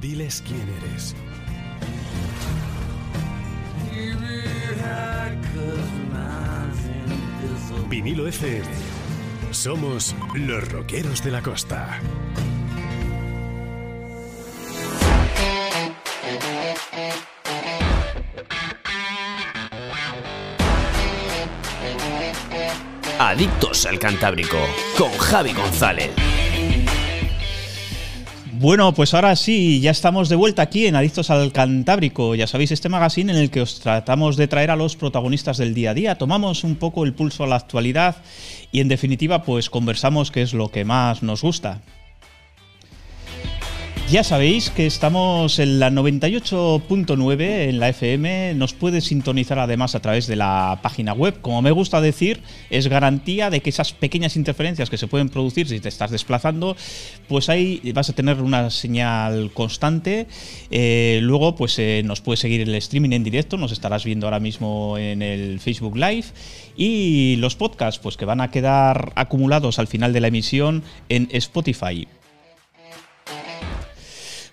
Diles quién eres. Vinilo FM. Somos los rockeros de la costa. Adictos al Cantábrico con Javi González. Bueno, pues ahora sí, ya estamos de vuelta aquí en Adictos al Cantábrico. Ya sabéis, este magazine en el que os tratamos de traer a los protagonistas del día a día. Tomamos un poco el pulso a la actualidad y en definitiva, pues conversamos qué es lo que más nos gusta. Ya sabéis que estamos en la 98.9 en la FM, nos puedes sintonizar además a través de la página web. Como me gusta decir, es garantía de que esas pequeñas interferencias que se pueden producir si te estás desplazando, pues ahí vas a tener una señal constante. Eh, luego, pues eh, nos puedes seguir el streaming en directo, nos estarás viendo ahora mismo en el Facebook Live. Y los podcasts, pues que van a quedar acumulados al final de la emisión en Spotify.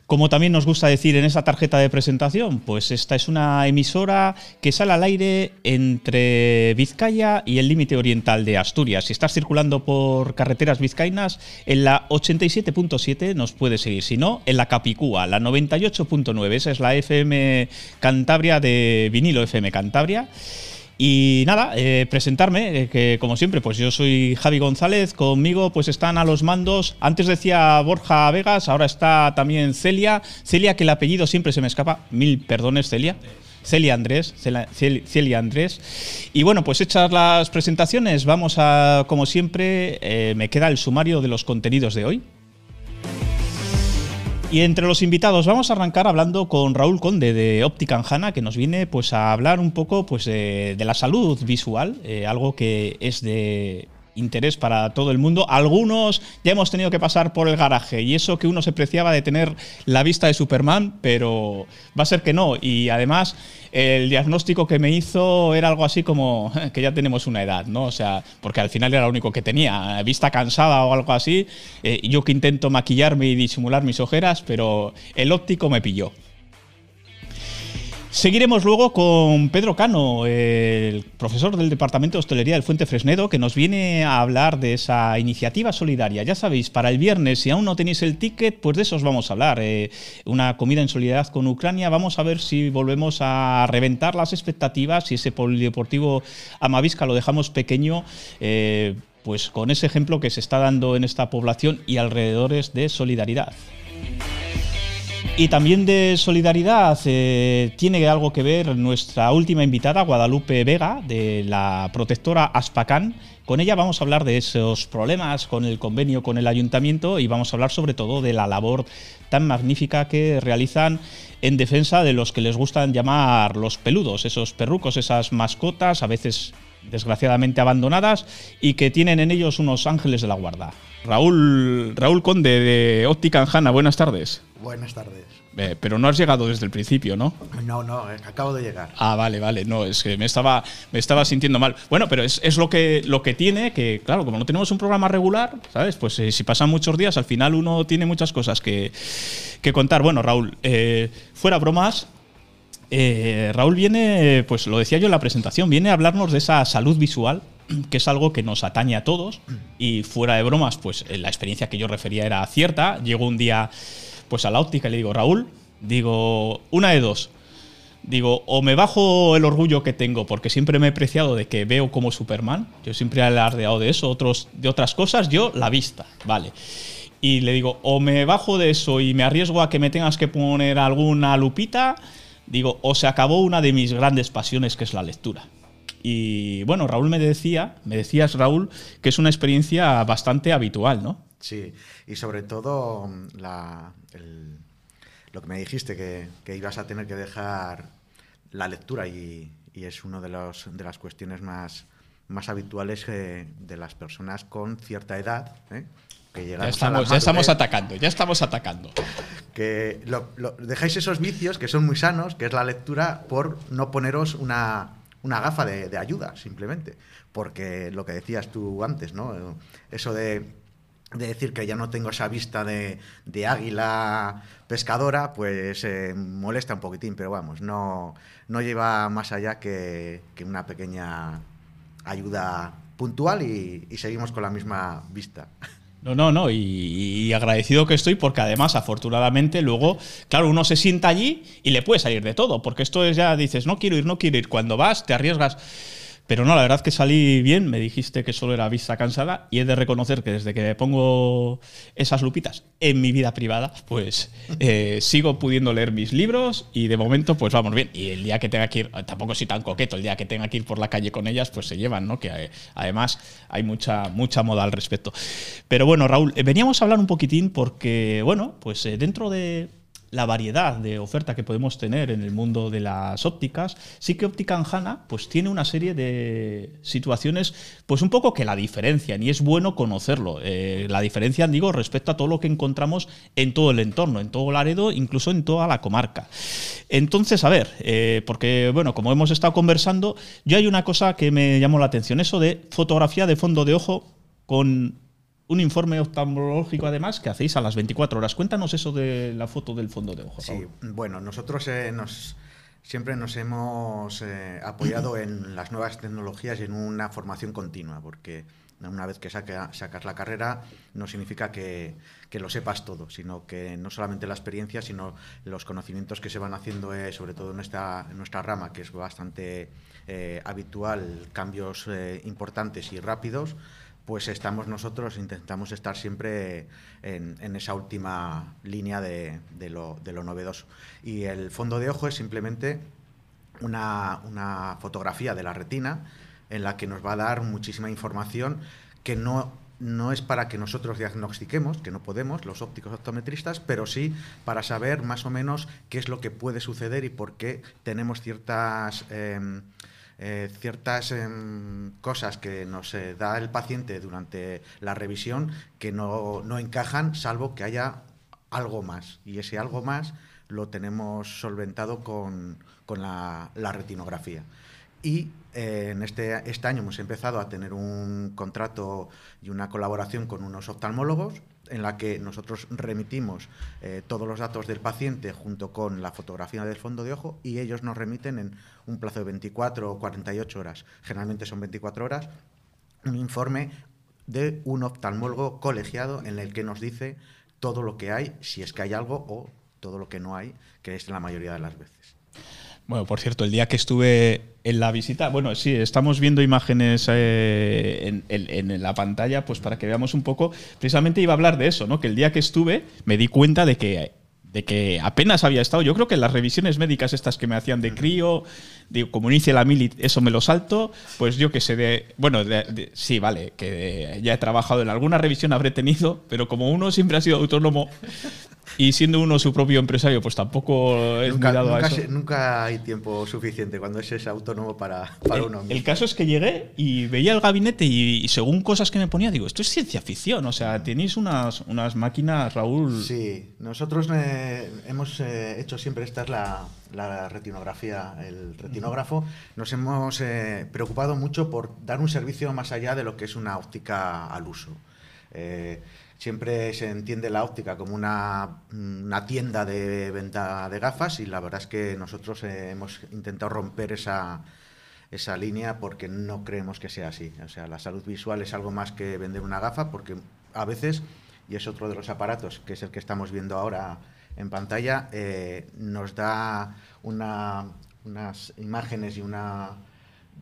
Como también nos gusta decir en esa tarjeta de presentación, pues esta es una emisora que sale al aire entre Vizcaya y el límite oriental de Asturias. Si estás circulando por carreteras vizcaínas, en la 87.7 nos puedes seguir. Si no, en la Capicúa, la 98.9. Esa es la FM Cantabria de vinilo FM Cantabria. Y nada, eh, presentarme, eh, que como siempre, pues yo soy Javi González, conmigo pues están a los mandos, antes decía Borja Vegas, ahora está también Celia, Celia que el apellido siempre se me escapa, mil perdones Celia. Celia Andrés, Celia, Andrés. Y bueno, pues hechas las presentaciones, vamos a, como siempre, eh, me queda el sumario de los contenidos de hoy. Y entre los invitados vamos a arrancar hablando con Raúl Conde de Óptica Anjana, que nos viene pues a hablar un poco pues de, la salud visual, eh, algo que es de interés para todo el mundo. Algunos ya hemos tenido que pasar por el garaje y eso que uno se preciaba de tener la vista de Superman, pero va a ser que no. Y además el diagnóstico que me hizo era algo así como que ya tenemos una edad, ¿no? O sea, porque al final era lo único que tenía, vista cansada o algo así. Eh, yo que intento maquillarme y disimular mis ojeras, pero el óptico me pilló. Seguiremos luego con Pedro Cano, el profesor del Departamento de Hostelería del Fuente Fresnedo, que nos viene a hablar de esa iniciativa solidaria. Ya sabéis, para el viernes, si aún no tenéis el ticket, pues de eso os vamos a hablar. Eh, una comida en solidaridad con Ucrania. Vamos a ver si volvemos a reventar las expectativas, si ese polideportivo Amavisca lo dejamos pequeño. Eh, pues con ese ejemplo que se está dando en esta población y alrededores de solidaridad. Y también de solidaridad eh, tiene algo que ver nuestra última invitada, Guadalupe Vega, de la protectora Aspacán. Con ella vamos a hablar de esos problemas con el convenio con el ayuntamiento y vamos a hablar sobre todo de la labor tan magnífica que realizan en defensa de los que les gustan llamar los peludos, esos perrucos, esas mascotas, a veces desgraciadamente abandonadas y que tienen en ellos unos ángeles de la guarda. Raúl, Raúl Conde de Óptica Anjana, buenas tardes. Buenas tardes. Eh, pero no has llegado desde el principio, ¿no? No, no, eh, acabo de llegar. Ah, vale, vale. No, es que me estaba, me estaba sintiendo mal. Bueno, pero es, lo, que, lo que tiene, que claro, como no tenemos un programa regular, ¿sabes? Pues eh, si pasan muchos días, al final uno tiene muchas cosas que, que contar. Bueno, Raúl, fuera bromas, Raúl viene, pues lo decía yo en la presentación, viene a hablarnos de esa salud visual que es algo que nos atañe a todos y fuera de bromas, pues la experiencia que yo refería era cierta. Llegó un día pues a la óptica y le digo, Raúl, digo, una de dos. Digo, o me bajo el orgullo que tengo, porque siempre me he preciado de que veo como Superman, yo siempre he alardeado de eso, otros, de otras cosas, yo la vista, vale. Y le digo, o me bajo de eso y me arriesgo a que me tengas que poner alguna lupita, digo, o se acabó una de mis grandes pasiones, que es la lectura. Y bueno, Raúl me decía, me decías Raúl, que es una experiencia bastante habitual, ¿no? Sí, y sobre todo la, lo que me dijiste, que, ibas a tener que dejar la lectura y, es una de, de las cuestiones más, más habituales de las personas con cierta edad. ¿eh? Que ya estamos, ya estamos atacando, ya estamos atacando. Que dejáis esos vicios que son muy sanos, que es la lectura, por no poneros una, una gafa de, ayuda, simplemente. Porque lo que decías tú antes, ¿no? Eso de de decir que ya no tengo esa vista de, de águila pescadora, pues eh, molesta un poquitín, pero vamos, no, no lleva más allá que, que una pequeña ayuda puntual y seguimos con la misma vista. No, no, no, y, agradecido que estoy porque además, afortunadamente, luego, claro, uno se sienta allí y le puede salir de todo, porque esto es ya, dices, no quiero ir, no quiero ir, cuando vas te arriesgas. Pero no, la verdad que salí bien, me dijiste que solo era vista cansada y he de reconocer que desde que me pongo esas lupitas en mi vida privada, pues eh, sigo pudiendo leer mis libros y de momento pues vamos bien. Y el día que tenga que ir, tampoco soy tan coqueto, el día que tenga que ir por la calle con ellas, pues se llevan, ¿no? Que eh, además hay mucha, mucha moda al respecto. Pero bueno, Raúl, eh, veníamos a hablar un poquitín porque, bueno, pues eh, dentro de la variedad de oferta que podemos tener en el mundo de las ópticas, sí que Óptica Anjana pues tiene una serie de situaciones pues un poco que la diferencian y es bueno conocerlo. Eh, la diferencian, digo, respecto a todo lo que encontramos en todo el entorno, en todo Laredo, incluso en toda la comarca. Entonces, a ver, eh, porque bueno, como hemos estado conversando, yo hay una cosa que me llamó la atención, eso de fotografía de fondo de ojo con un informe oftalmológico además que hacéis a las 24 horas. Cuéntanos eso de la foto del fondo de ojo. Sí, bueno, nosotros eh, nos, siempre nos hemos eh, apoyado en las nuevas tecnologías y en una formación continua, porque una vez que saca, sacas la carrera no significa que, lo sepas todo, sino que no solamente la experiencia, sino los conocimientos que se van haciendo, eh, sobre todo en nuestra, en nuestra rama, que es bastante eh, habitual, cambios importantes y rápidos, pues estamos nosotros, intentamos estar siempre en, esa última línea de, lo, novedoso. Y el fondo de ojo es simplemente una, fotografía de la retina en la que nos va a dar muchísima información que no, no es para que nosotros diagnostiquemos, que no podemos, los ópticos optometristas, pero sí para saber más o menos qué es lo que puede suceder y por qué tenemos ciertas... Eh, eh, ciertas eh, cosas que nos eh, da el paciente durante la revisión que no, no, encajan, salvo que haya algo más. Y ese algo más lo tenemos solventado con, con la, la, retinografía. Y en este, este año hemos empezado a tener un contrato y una colaboración con unos oftalmólogos en la que nosotros remitimos eh, todos los datos del paciente junto con la fotografía del fondo de ojo y ellos nos remiten en un plazo de 24 o 48 horas, generalmente son 24 horas, un informe de un oftalmólogo colegiado en el que nos dice todo lo que hay, si es que hay algo, o todo lo que no hay, que es la mayoría de las veces. Bueno, por cierto, el día que estuve en la visita, bueno, sí, estamos viendo imágenes eh, en, en, en, la pantalla, pues para que veamos un poco. Precisamente iba a hablar de eso, ¿no? Que el día que estuve me di cuenta de que de que apenas había estado. Yo creo que las revisiones médicas estas que me hacían de crío, digo, como inicia la mili, eso me lo salto, pues yo que sé, de, bueno, de, de, sí, vale, que de, ya he trabajado en alguna revisión, habré tenido, pero como uno siempre ha sido autónomo y siendo uno su propio empresario, pues tampoco he nunca, mirado nunca, a eso. nunca hay tiempo suficiente cuando es autónomo para, para el, uno mismo. El caso es que llegué y veía el gabinete y, y, según cosas que me ponía, digo, esto es ciencia ficción, o sea, tenéis unas, unas máquinas, Raúl. Sí, nosotros eh, hemos eh, hecho siempre, esta es la, la retinografía, el retinógrafo, nos hemos eh, preocupado mucho por dar un servicio más allá de lo que es una óptica al uso. Eh, siempre se entiende la óptica como una, una, tienda de venta de gafas y la verdad es que nosotros eh, hemos intentado romper esa, esa línea porque no creemos que sea así. O sea, la salud visual es algo más que vender una gafa porque a veces, y es otro de los aparatos, que es el que estamos viendo ahora en pantalla, eh, nos da una, unas imágenes y una,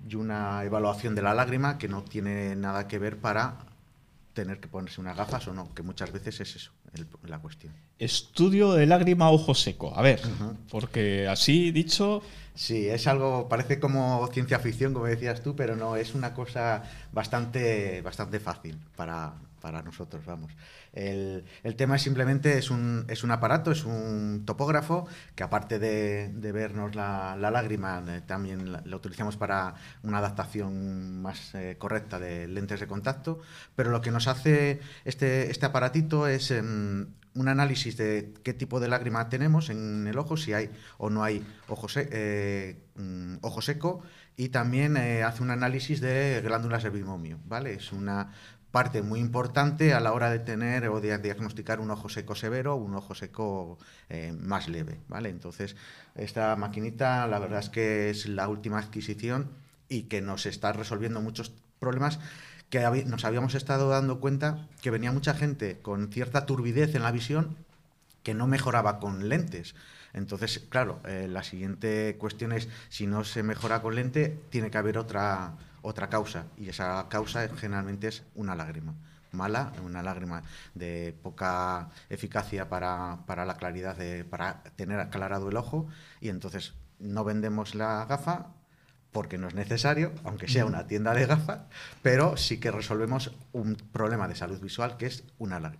y una evaluación de la lágrima que no tiene nada que ver para tener que ponerse unas gafas o no, que muchas veces es eso el, la cuestión. Estudio de lágrima ojo seco. A ver, uh -huh. porque así dicho... Sí, es algo, parece como ciencia ficción, como decías tú, pero no, es una cosa bastante, bastante fácil para, para nosotros, vamos. El, el, tema es simplemente, es un, es un aparato, es un topógrafo, que aparte de, vernos la, la lágrima, eh, también lo utilizamos para una adaptación más eh, correcta de lentes de contacto, pero lo que nos hace este, este aparatito es eh, un análisis de qué tipo de lágrima tenemos en el ojo, si hay o no hay ojo, eh, mm, ojo seco, y también eh, hace un análisis de glándulas de bimomio, ¿vale? Es una parte muy importante a la hora de tener o de diagnosticar un ojo seco severo o un ojo seco eh, más leve, ¿vale? Entonces, esta maquinita la verdad es que es la última adquisición y que nos está resolviendo muchos problemas que nos habíamos estado dando cuenta que venía mucha gente con cierta turbidez en la visión que no mejoraba con lentes. Entonces, claro, eh, la siguiente cuestión es, si no se mejora con lente, tiene que haber otra, otra causa, y esa causa generalmente es una lágrima mala, una lágrima de poca eficacia para, la claridad, de, para tener aclarado el ojo, y entonces no vendemos la gafa porque no es necesario, aunque sea una tienda de gafas, pero sí que resolvemos un problema de salud visual que es una,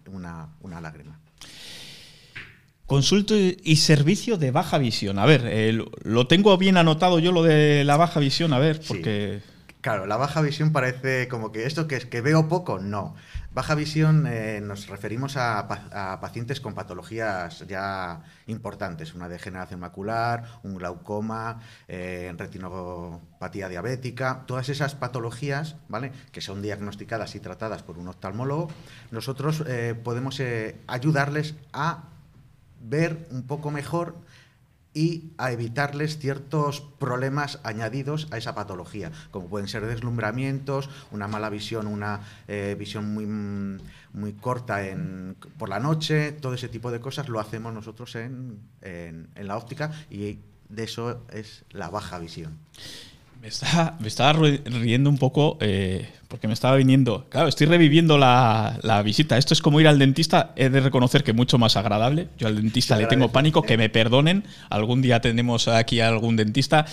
una lágrima. Consulto y servicio de baja visión. A ver, eh, lo tengo bien anotado yo lo de la baja visión, a ver, porque... Claro, la baja visión parece como que esto que es que veo poco, no. Baja visión eh, nos referimos a, pacientes con patologías ya importantes, una degeneración macular, un glaucoma, eh, retinopatía diabética, todas esas patologías, ¿vale? Que son diagnosticadas y tratadas por un oftalmólogo, nosotros podemos ayudarles a ver un poco mejor y a evitarles ciertos problemas añadidos a esa patología, como pueden ser deslumbramientos, una mala visión, una eh, visión muy, muy corta en, por la noche, todo ese tipo de cosas lo hacemos nosotros en, en la óptica y de eso es la baja visión. Me estaba, me estaba riendo un poco eh, porque me estaba viniendo. Claro, estoy reviviendo la, visita. Esto es como ir al dentista. He de reconocer que mucho más agradable. Yo al dentista le tengo pánico, que me perdonen. Algún día tenemos aquí algún dentista.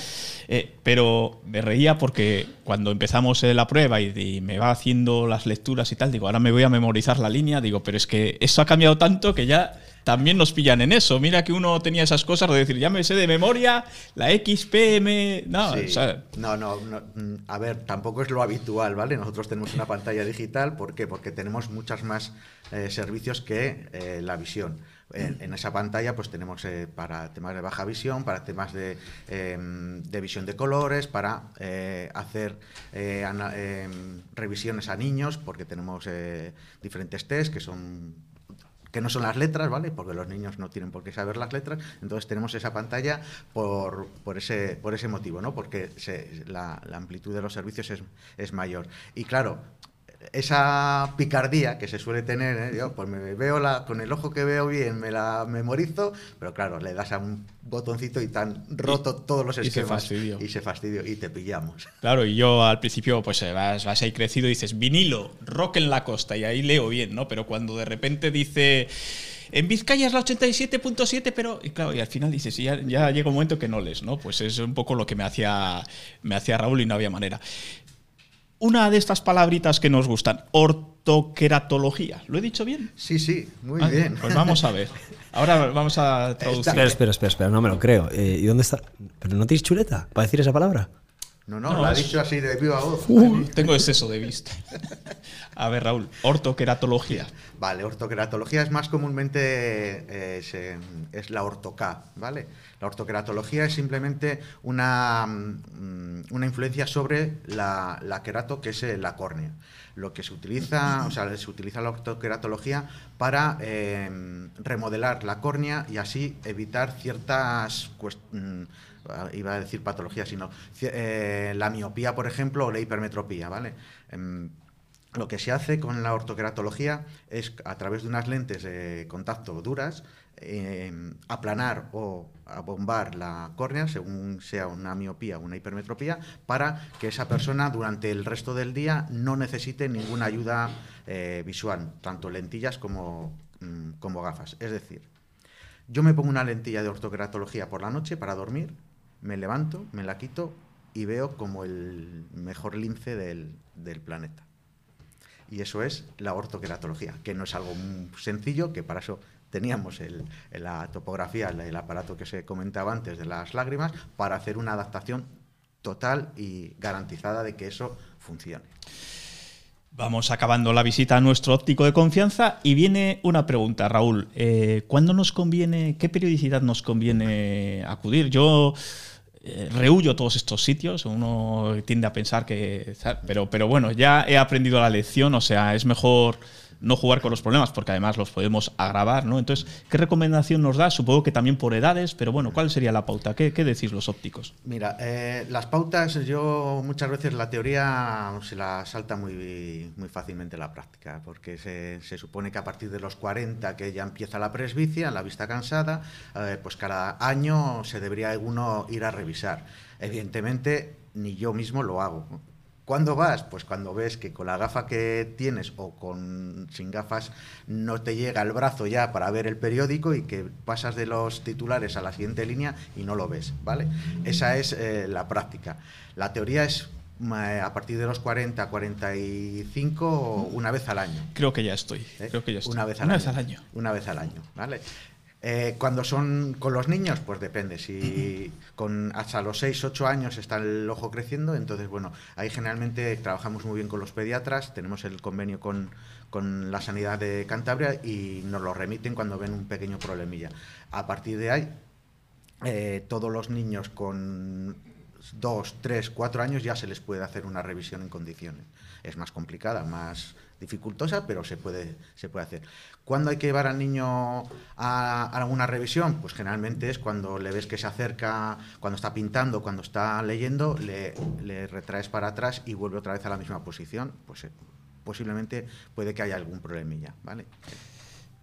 Eh, pero me reía porque cuando empezamos la prueba y, y, me va haciendo las lecturas y tal, digo, ahora me voy a memorizar la línea. Digo, pero es que eso ha cambiado tanto que ya también nos pillan en eso. Mira que uno tenía esas cosas de decir, ya me sé de memoria la XPM. No, no, no, a ver, tampoco es lo habitual, ¿vale? Nosotros tenemos una pantalla digital, ¿por qué? Porque tenemos muchos más eh, servicios que eh, la visión. En, esa pantalla pues tenemos eh, para temas de baja visión, para temas de, em, de visión de colores, para hacer em, revisiones a niños, porque tenemos diferentes test que son que no son las letras, ¿vale? Porque los niños no tienen por qué saber las letras, entonces tenemos esa pantalla por, por, ese, por ese motivo, ¿no? Porque la, amplitud de los servicios es, es mayor. Y claro, esa picardía que se suele tener, ¿eh? pues me veo la, con el ojo que veo bien, me la memorizo, pero claro, le das a un botoncito y tan roto todos los esquemas. Y se fastidio. Y te pillamos. Claro, y yo al principio, pues eh, vas, vas ahí crecido y dices, vinilo, rock en la costa, y ahí leo bien, ¿no? Pero cuando de repente dice. En Vizcaya es la 87.7, pero y claro, y al final dices, ya, ya llega un momento que no lees, ¿no? Pues es un poco lo que me hacía, me hacía Raúl y no había manera una de estas palabritas que nos gustan, ortoqueratología. ¿Lo he dicho bien? Sí, sí, muy ah, bien. Pues vamos a ver. Ahora vamos a traducir. Espera, espera, espera, espera no me lo creo. Eh, ¿Y dónde está? ¿Pero no tienes chuleta para decir esa palabra? No, no, lo ha dicho así de viva voz. tengo exceso de vista. A ver, Raúl, ortoqueratología. Vale, ortoqueratología es más comúnmente eh, es, la ortoca, ¿vale? La ortoqueratología es simplemente una, mm, una influencia sobre la, la, querato, que es eh, la córnea. Lo que se utiliza, o sea, se utiliza la ortoqueratología para em, remodelar la córnea y así evitar ciertas cuestiones mm, iba a decir patología, sino eh, la miopía, por ejemplo, o la hipermetropía, ¿vale? Em, lo que se hace con la ortoqueratología es, a través de unas lentes de contacto duras, em, aplanar o abombar la córnea, según sea una miopía o una hipermetropía, para que esa persona durante el resto del día no necesite ninguna ayuda eh, visual, tanto lentillas como, mm, como gafas. Es decir, yo me pongo una lentilla de ortoqueratología por la noche para dormir me levanto, me la quito y veo como el mejor lince del, planeta. Y eso es la ortoqueratología, que no es algo sencillo, que para eso teníamos el, la topografía, el aparato que se comentaba antes de las lágrimas, para hacer una adaptación total y garantizada de que eso funcione. Vamos acabando la visita a nuestro óptico de confianza y viene una pregunta, Raúl. Eh, ¿Cuándo nos conviene, qué periodicidad nos conviene acudir? Yo rehuyo todos estos sitios, uno tiende a pensar que... Pero, pero bueno, ya he aprendido la lección, o sea, es mejor no jugar con los problemas, porque además los podemos agravar, ¿no? Entonces, ¿qué recomendación nos da? Supongo que también por edades, pero bueno, ¿cuál sería la pauta? ¿Qué, decís los ópticos? Mira, eh, las pautas, yo muchas veces la teoría se la salta muy, muy fácilmente la práctica, porque se, se, supone que a partir de los 40 que ya empieza la presbicia, la vista cansada, eh, pues cada año se debería uno ir a revisar. Evidentemente, ni yo mismo lo hago. ¿Cuándo vas? Pues cuando ves que con la gafa que tienes o con sin gafas no te llega el brazo ya para ver el periódico y que pasas de los titulares a la siguiente línea y no lo ves, ¿vale? Esa es eh, la práctica. La teoría es eh, a partir de los 40, 45, una vez al año. Creo que ya estoy. ¿Eh? Creo que ya estoy. Una vez al una año. Vez al año. Una vez al año, ¿vale? Eh, cuando son con los niños, pues depende. Si con hasta los 6, 8 años está el ojo creciendo, entonces, bueno, ahí generalmente trabajamos muy bien con los pediatras, tenemos el convenio con, con la sanidad de Cantabria y nos lo remiten cuando ven un pequeño problemilla. A partir de ahí, eh, todos los niños con 2, 3, 4 años ya se les puede hacer una revisión en condiciones. Es más complicada, más dificultosa, pero se puede, se puede hacer. ¿Cuándo hay que llevar al niño a, a, una revisión? Pues generalmente es cuando le ves que se acerca, cuando está pintando, cuando está leyendo, le, le retraes para atrás y vuelve otra vez a la misma posición. Pues eh, posiblemente puede que haya algún problemilla, ¿vale?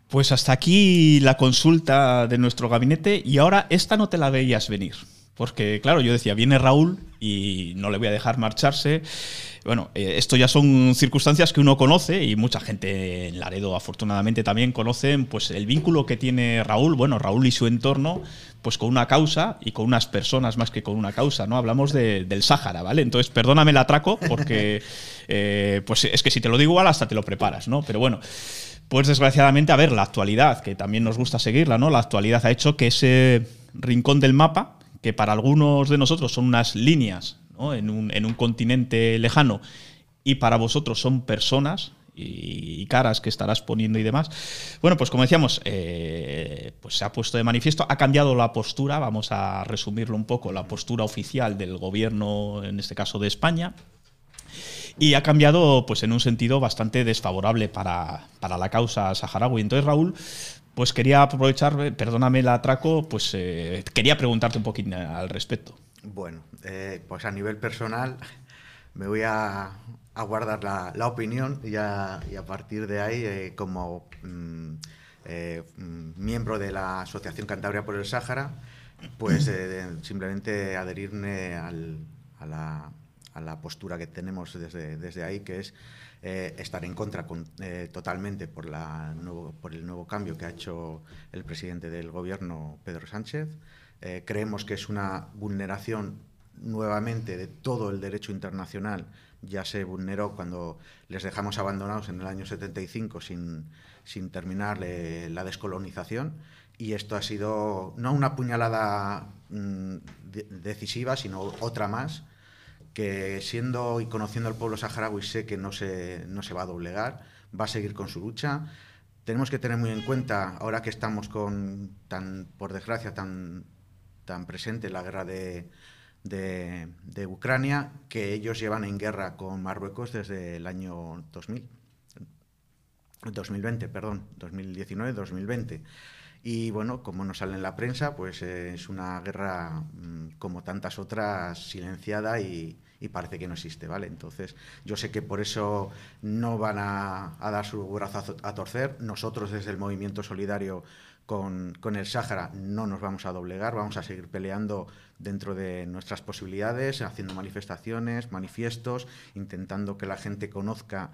Pues hasta aquí la consulta de nuestro gabinete y ahora esta no te la veías venir. Porque, claro, yo decía, viene Raúl y no le voy a dejar marcharse. Bueno, eh, esto ya son circunstancias que uno conoce y mucha gente en Laredo, afortunadamente, también conocen pues, el vínculo que tiene Raúl, bueno, Raúl y su entorno, pues con una causa y con unas personas más que con una causa, ¿no? Hablamos de, del Sáhara, ¿vale? Entonces, perdóname el atraco porque, eh, pues es que si te lo digo igual hasta te lo preparas, ¿no? Pero bueno. Pues desgraciadamente, a ver, la actualidad, que también nos gusta seguirla, ¿no? La actualidad ha hecho que ese rincón del mapa, que para algunos de nosotros son unas líneas en, un, en, un, continente lejano y para vosotros son personas y, y, caras que estarás poniendo y demás. Bueno, pues como decíamos, eh, pues se ha puesto de manifiesto, ha cambiado la postura, vamos a resumirlo un poco, la postura oficial del gobierno, en este caso de España, y ha cambiado pues en un sentido bastante desfavorable para, para la causa saharaui. Entonces, Raúl, pues quería aprovechar, perdóname el atraco, pues eh, quería preguntarte un poquito al respecto. Bueno, eh, pues a nivel personal me voy a, guardar la, opinión y a, partir de ahí, eh, como mm, miembro de la Asociación Cantabria por el Sáhara, pues simplemente adherirme a la postura que tenemos desde, ahí, que es eh, estar en contra con, eh, totalmente por el nuevo cambio que ha hecho el presidente del gobierno, Pedro Sánchez. Eh, creemos que es una vulneración nuevamente de todo el derecho internacional. Ya se vulneró cuando les dejamos abandonados en el año 75 sin, sin terminar la descolonización. Y esto ha sido no una puñalada mmm, de decisiva, sino otra más que siendo y conociendo al pueblo saharaui sé que no se, no se va a doblegar, va a seguir con su lucha. Tenemos que tener muy en cuenta, ahora que estamos con, tan, por desgracia, tan, tan presente la guerra de, de, Ucrania, que ellos llevan en guerra con Marruecos desde el año 2000. 2020, perdón, 2019-2020. Y bueno, como nos sale en la prensa, pues es una guerra mmm, como tantas otras silenciada y, y, parece que no existe, ¿vale? Entonces, yo sé que por eso no van a, a dar su brazo a, a, torcer. Nosotros desde el movimiento solidario con, con, el Sáhara no nos vamos a doblegar, vamos a seguir peleando dentro de nuestras posibilidades, haciendo manifestaciones, manifiestos, intentando que la gente conozca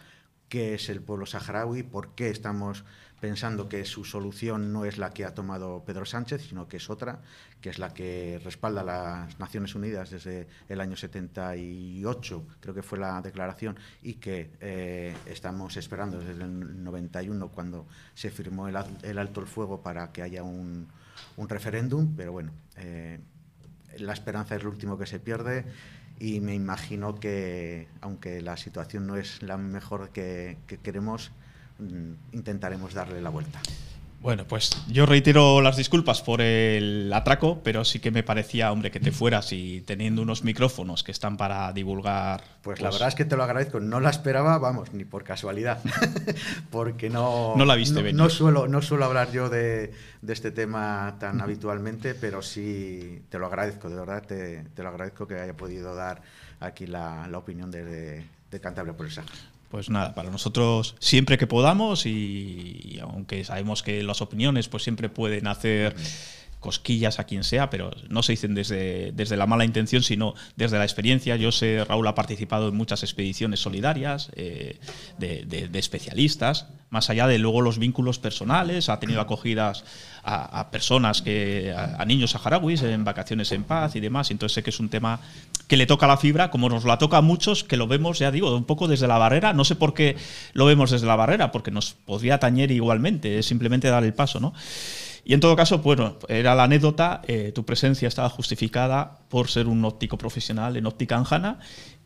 qué es el pueblo saharaui, por qué estamos pensando que su solución no es la que ha tomado Pedro Sánchez, sino que es otra, que es la que respalda las Naciones Unidas desde el año 78, creo que fue la declaración, y que eh, estamos esperando desde el 91, cuando se firmó el, alto el fuego para que haya un, un referéndum, pero bueno, eh, la esperanza es lo último que se pierde y me imagino que, aunque la situación no es la mejor que, que queremos, intentaremos darle la vuelta. Bueno, pues yo reitero las disculpas por el atraco, pero sí que me parecía, hombre, que te fueras y teniendo unos micrófonos que están para divulgar. Pues, la verdad es que te lo agradezco. No la esperaba, vamos, ni por casualidad. Porque no. No la viste no. No suelo, no suelo hablar yo de, de este tema tan habitualmente, pero sí te lo agradezco, de verdad te, te lo agradezco que haya podido dar aquí la, la opinión de, de, de Cantabria por el Sahara. Pues nada, para nosotros siempre que podamos y, aunque sabemos que las opiniones pues siempre pueden hacer cosquillas a quien sea, pero no se dicen desde, desde la mala intención, sino desde la experiencia. Yo sé, Raúl ha participado en muchas expediciones solidarias eh, de, especialistas, más allá de luego los vínculos personales, ha tenido acogidas a, personas, que, a, a, niños saharauis en vacaciones en paz y demás, entonces sé que es un tema que le toca la fibra, como nos la toca a muchos, que lo vemos, ya digo, un poco desde la barrera, no sé por qué lo vemos desde la barrera, porque nos podría tañer igualmente, es simplemente dar el paso, ¿no? Y en todo caso, bueno, era la anécdota, eh, tu presencia estaba justificada por ser un óptico profesional en óptica anjana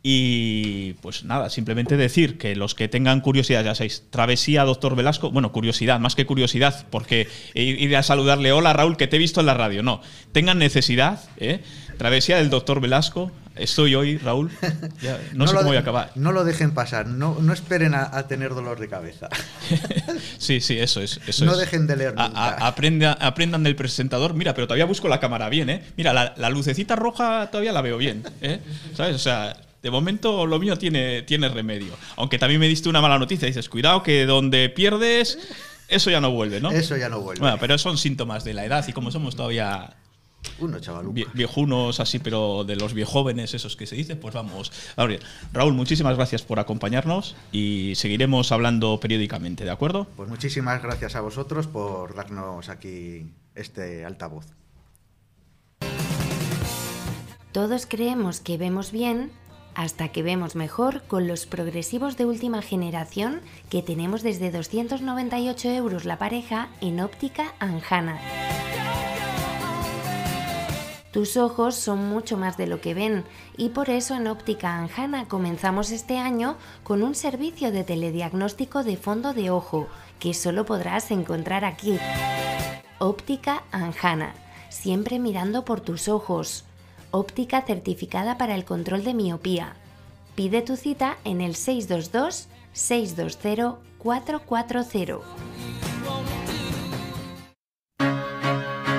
y pues nada, simplemente decir que los que tengan curiosidad, ya sabéis, travesía doctor Velasco, bueno, curiosidad, más que curiosidad, porque ir a saludarle, hola Raúl, que te he visto en la radio, no, tengan necesidad, ¿eh? travesía del doctor Velasco, estoy hoy, Raúl, ya, no, no, sé cómo voy a acabar. No lo dejen pasar, no, no esperen a, a, tener dolor de cabeza. sí, sí, eso es. Eso no es. dejen de leer. A, a, aprenda, aprendan del presentador, mira, pero todavía busco la cámara bien, ¿eh? Mira, la, la lucecita roja todavía la veo bien, ¿eh? ¿Sabes? O sea, de momento lo mío tiene, tiene remedio. Aunque también me diste una mala noticia. Dices, cuidado que donde pierdes, eso ya no vuelve, ¿no? Eso ya no vuelve. Bueno, pero son síntomas de la edad y como somos todavía uno, chaval. Viejunos así, pero de los viejóvenes, esos que se dice, pues vamos. Ahora, Raúl, muchísimas gracias por acompañarnos y seguiremos hablando periódicamente, ¿de acuerdo? Pues muchísimas gracias a vosotros por darnos aquí este altavoz. Todos creemos que vemos bien hasta que vemos mejor con los progresivos de última generación que tenemos desde 298 euros la pareja en óptica Anjana. Tus ojos son mucho más de lo que ven y por eso en Óptica Anjana comenzamos este año con un servicio de telediagnóstico de fondo de ojo que solo podrás encontrar aquí. Óptica Anjana, siempre mirando por tus ojos. Óptica certificada para el control de miopía. Pide tu cita en el 622 620 440.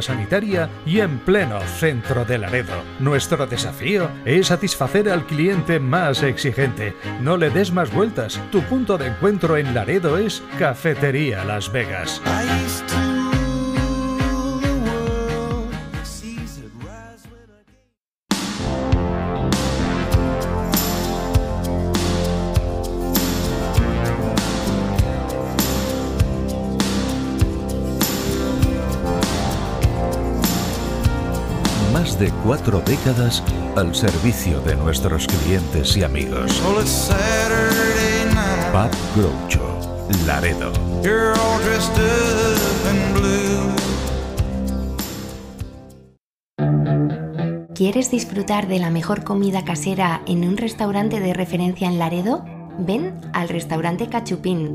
sanitaria y en pleno centro de Laredo. Nuestro desafío es satisfacer al cliente más exigente. No le des más vueltas. Tu punto de encuentro en Laredo es Cafetería Las Vegas. Cuatro décadas al servicio de nuestros clientes y amigos. Pub Groucho, Laredo. ¿Quieres disfrutar de la mejor comida casera en un restaurante de referencia en Laredo? Ven al restaurante Cachupín.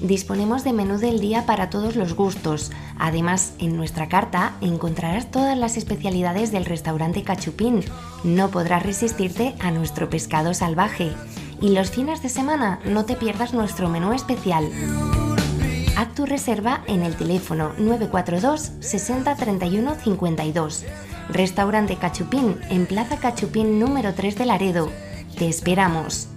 Disponemos de menú del día para todos los gustos. Además, en nuestra carta encontrarás todas las especialidades del restaurante Cachupín. No podrás resistirte a nuestro pescado salvaje. Y los fines de semana no te pierdas nuestro menú especial. Haz tu reserva en el teléfono 942 60 31 52. Restaurante Cachupín en Plaza Cachupín número 3 de Laredo. Te esperamos.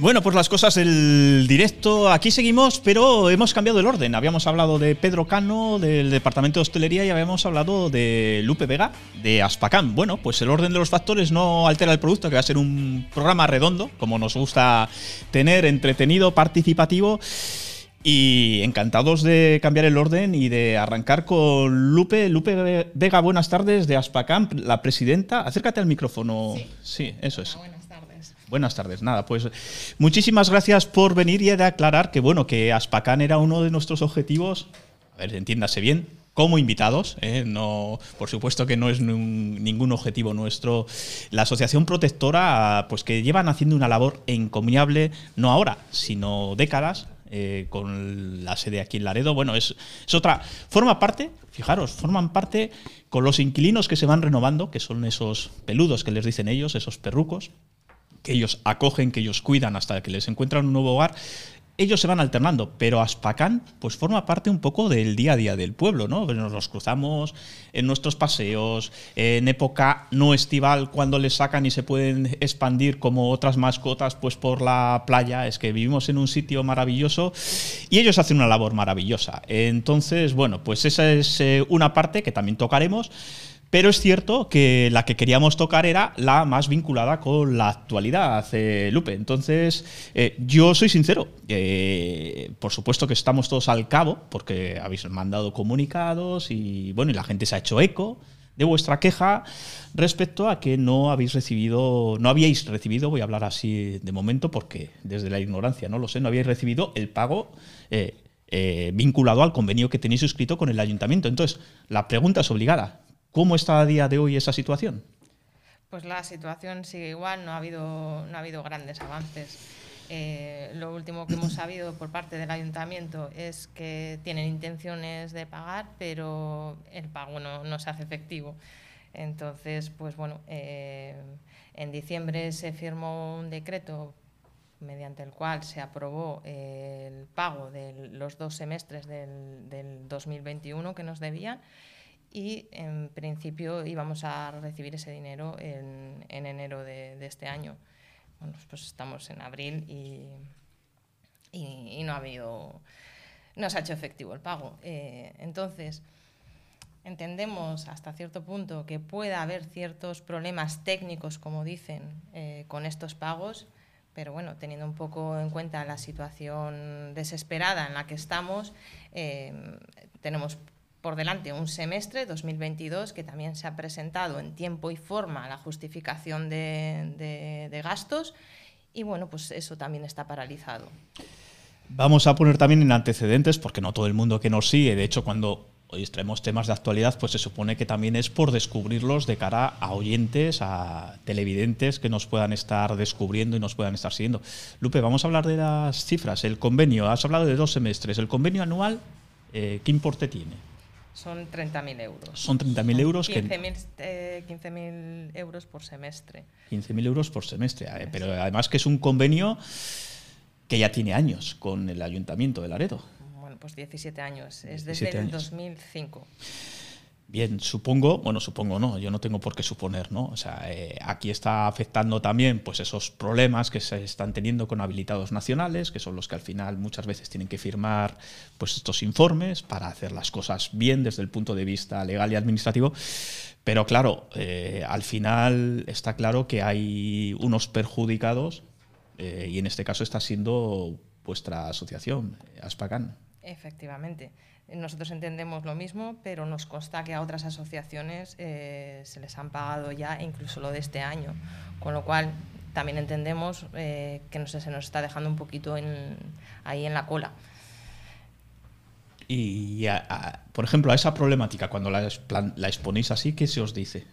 Bueno, pues las cosas del directo, aquí seguimos, pero hemos cambiado el orden. Habíamos hablado de Pedro Cano, del Departamento de Hostelería, y habíamos hablado de Lupe Vega, de Aspacam. Bueno, pues el orden de los factores no altera el producto, que va a ser un programa redondo, como nos gusta tener, entretenido, participativo. Y encantados de cambiar el orden y de arrancar con Lupe. Lupe Vega, buenas tardes, de Aspacam, la presidenta. Acércate al micrófono. Sí, eso es. Buenas tardes, nada, pues muchísimas gracias por venir y de aclarar que bueno, que Aspacan era uno de nuestros objetivos, a ver, entiéndase bien, como invitados, ¿eh? no, por supuesto que no es ningún objetivo nuestro. La asociación protectora, pues que llevan haciendo una labor encomiable, no ahora, sino décadas, eh, con la sede aquí en Laredo. Bueno, es, es, otra. Forma parte, fijaros, forman parte con los inquilinos que se van renovando, que son esos peludos que les dicen ellos, esos perrucos, ellos acogen, que ellos cuidan hasta que les encuentran un nuevo hogar, ellos se van alternando, pero Aspacán pues forma parte un poco del día a día del pueblo, ¿no? Nos los cruzamos en nuestros paseos, en época no estival, cuando les sacan y se pueden expandir como otras mascotas pues por la playa, es que vivimos en un sitio maravilloso y ellos hacen una labor maravillosa. Entonces, bueno, pues esa es eh, una parte que también tocaremos. Pero es cierto que la que queríamos tocar era la más vinculada con la actualidad, eh, Lupe. Entonces, eh, yo soy sincero. Eh, por supuesto que estamos todos al cabo, porque habéis mandado comunicados y bueno, y la gente se ha hecho eco de vuestra queja respecto a que no habéis recibido, no habíais recibido, voy a hablar así de momento porque desde la ignorancia no lo sé, no habíais recibido el pago vinculado al convenio que tenéis suscrito con el ayuntamiento. Entonces, la pregunta es obligada. ¿Cómo está a día de hoy esa situación? Pues la situación sigue igual, no ha habido, no ha habido grandes avances. Eh, lo último que hemos sabido por parte del ayuntamiento es que tienen intenciones de pagar, pero el pago no, se hace efectivo. Entonces, pues bueno, eh, en diciembre se firmó un decreto mediante el cual se aprobó el pago de los dos semestres del, del 2021 que nos debían y en principio íbamos a recibir ese dinero en, en enero de, este año. Bueno, pues estamos en abril y, y, no ha habido, no se ha hecho efectivo el pago. Eh, entonces, entendemos hasta cierto punto que puede haber ciertos problemas técnicos, como dicen, eh, con estos pagos, pero bueno, teniendo un poco en cuenta la situación desesperada en la que estamos, eh, tenemos por delante un semestre 2022 que también se ha presentado en tiempo y forma la justificación de, gastos y bueno, pues eso también está paralizado. Vamos a poner también en antecedentes, porque no todo el mundo que nos sigue, de hecho cuando hoy traemos temas de actualidad, pues se supone que también es por descubrirlos de cara a oyentes, a televidentes que nos puedan estar descubriendo y nos puedan estar siguiendo. Lupe, vamos a hablar de las cifras. El convenio, has hablado de dos semestres. ¿El convenio anual eh, qué importe tiene? Son 30.000 euros. Son 30.000 euros. 15.000 eh, 15 euros por semestre. 15.000 euros por semestre. Eh, pero además que es un convenio que ya tiene años con el Ayuntamiento de Laredo. Bueno, pues 17 años. Es desde el 2005. Bien, supongo, bueno, supongo no, yo no tengo por qué suponer, ¿no? O sea, eh, aquí está afectando también pues esos problemas que se están teniendo con habilitados nacionales, que son los que al final muchas veces tienen que firmar pues estos informes para hacer las cosas bien desde el punto de vista legal y administrativo. Pero claro, eh, al final está claro que hay unos perjudicados eh, y en este caso está siendo vuestra asociación, Aspacan. Efectivamente. Nosotros entendemos lo mismo, pero nos consta que a otras asociaciones eh, se les han pagado ya incluso lo de este año, con lo cual también entendemos eh, que no sé, se nos está dejando un poquito ahí en la cola. Y, por ejemplo, a esa problemática, cuando la, la exponéis así, ¿qué se os dice?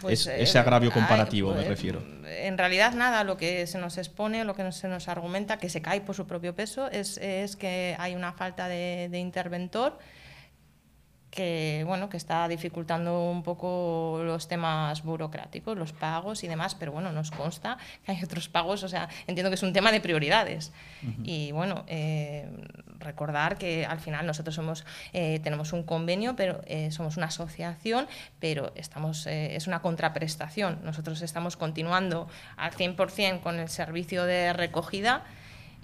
Pues, ese eh, agravio comparativo, me pues, refiero. En realidad, nada, lo que se nos expone, lo que se nos argumenta, que se cae por su propio peso, es, que hay una falta de, interventor que bueno que está dificultando un poco los temas burocráticos, los pagos y demás, pero bueno, nos consta que hay otros pagos, o sea, entiendo que es un tema de prioridades. Y bueno, eh, recordar que al final nosotros somos eh, tenemos un convenio, pero eh, somos una asociación, pero estamos es una contraprestación. Nosotros estamos continuando al 100% con el servicio de recogida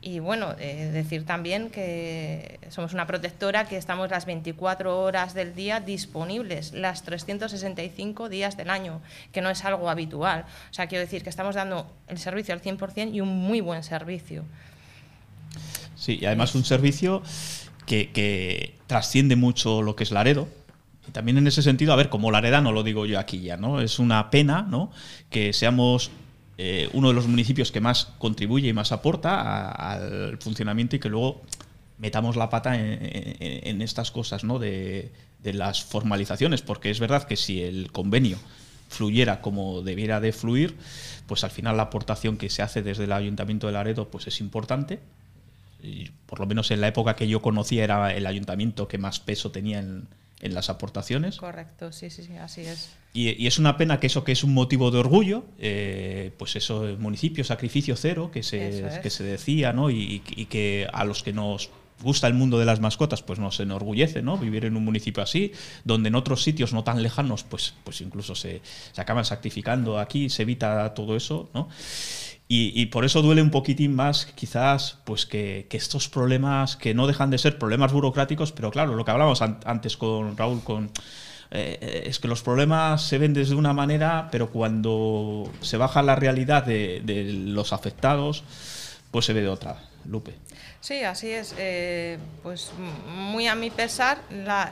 y bueno, eh, decir también que somos una protectora que estamos las 24 horas del día disponibles, las 365 días del año, que no es algo habitual. O sea, quiero decir que estamos dando el servicio al 100% y un muy buen servicio. Sí, y además un servicio que, que trasciende mucho lo que es Laredo, y también en ese sentido, a ver, como Lareda no lo digo yo aquí ya, ¿no? Es una pena, ¿no? Que seamos eh, uno de los municipios que más contribuye y más aporta al funcionamiento y que luego metamos la pata en, estas cosas ¿no? de, las formalizaciones, porque es verdad que si el convenio fluyera como debiera de fluir, pues al final la aportación que se hace desde el Ayuntamiento de Laredo pues es importante. Y por lo menos en la época que yo conocía era el ayuntamiento que más peso tenía en, en las aportaciones. Correcto, sí, sí, sí, así es. Y, es una pena que eso que es un motivo de orgullo, eh, pues eso, el municipio, sacrificio cero, que se, que se decía, ¿no? Y, que a los que nos gusta el mundo de las mascotas, pues nos enorgullece, ¿no? Vivir en un municipio así, donde en otros sitios no tan lejanos, pues, pues incluso se, se acaban sacrificando aquí, se evita todo eso, ¿no? Y, por eso duele un poquitín más, quizás, pues que, estos problemas que no dejan de ser problemas burocráticos, pero claro, lo que hablábamos antes con Raúl, con eh, es que los problemas se ven desde una manera, pero cuando se baja la realidad de, de los afectados, pues se ve de otra. Lupe. Sí, así es. Eh, pues muy a mi pesar,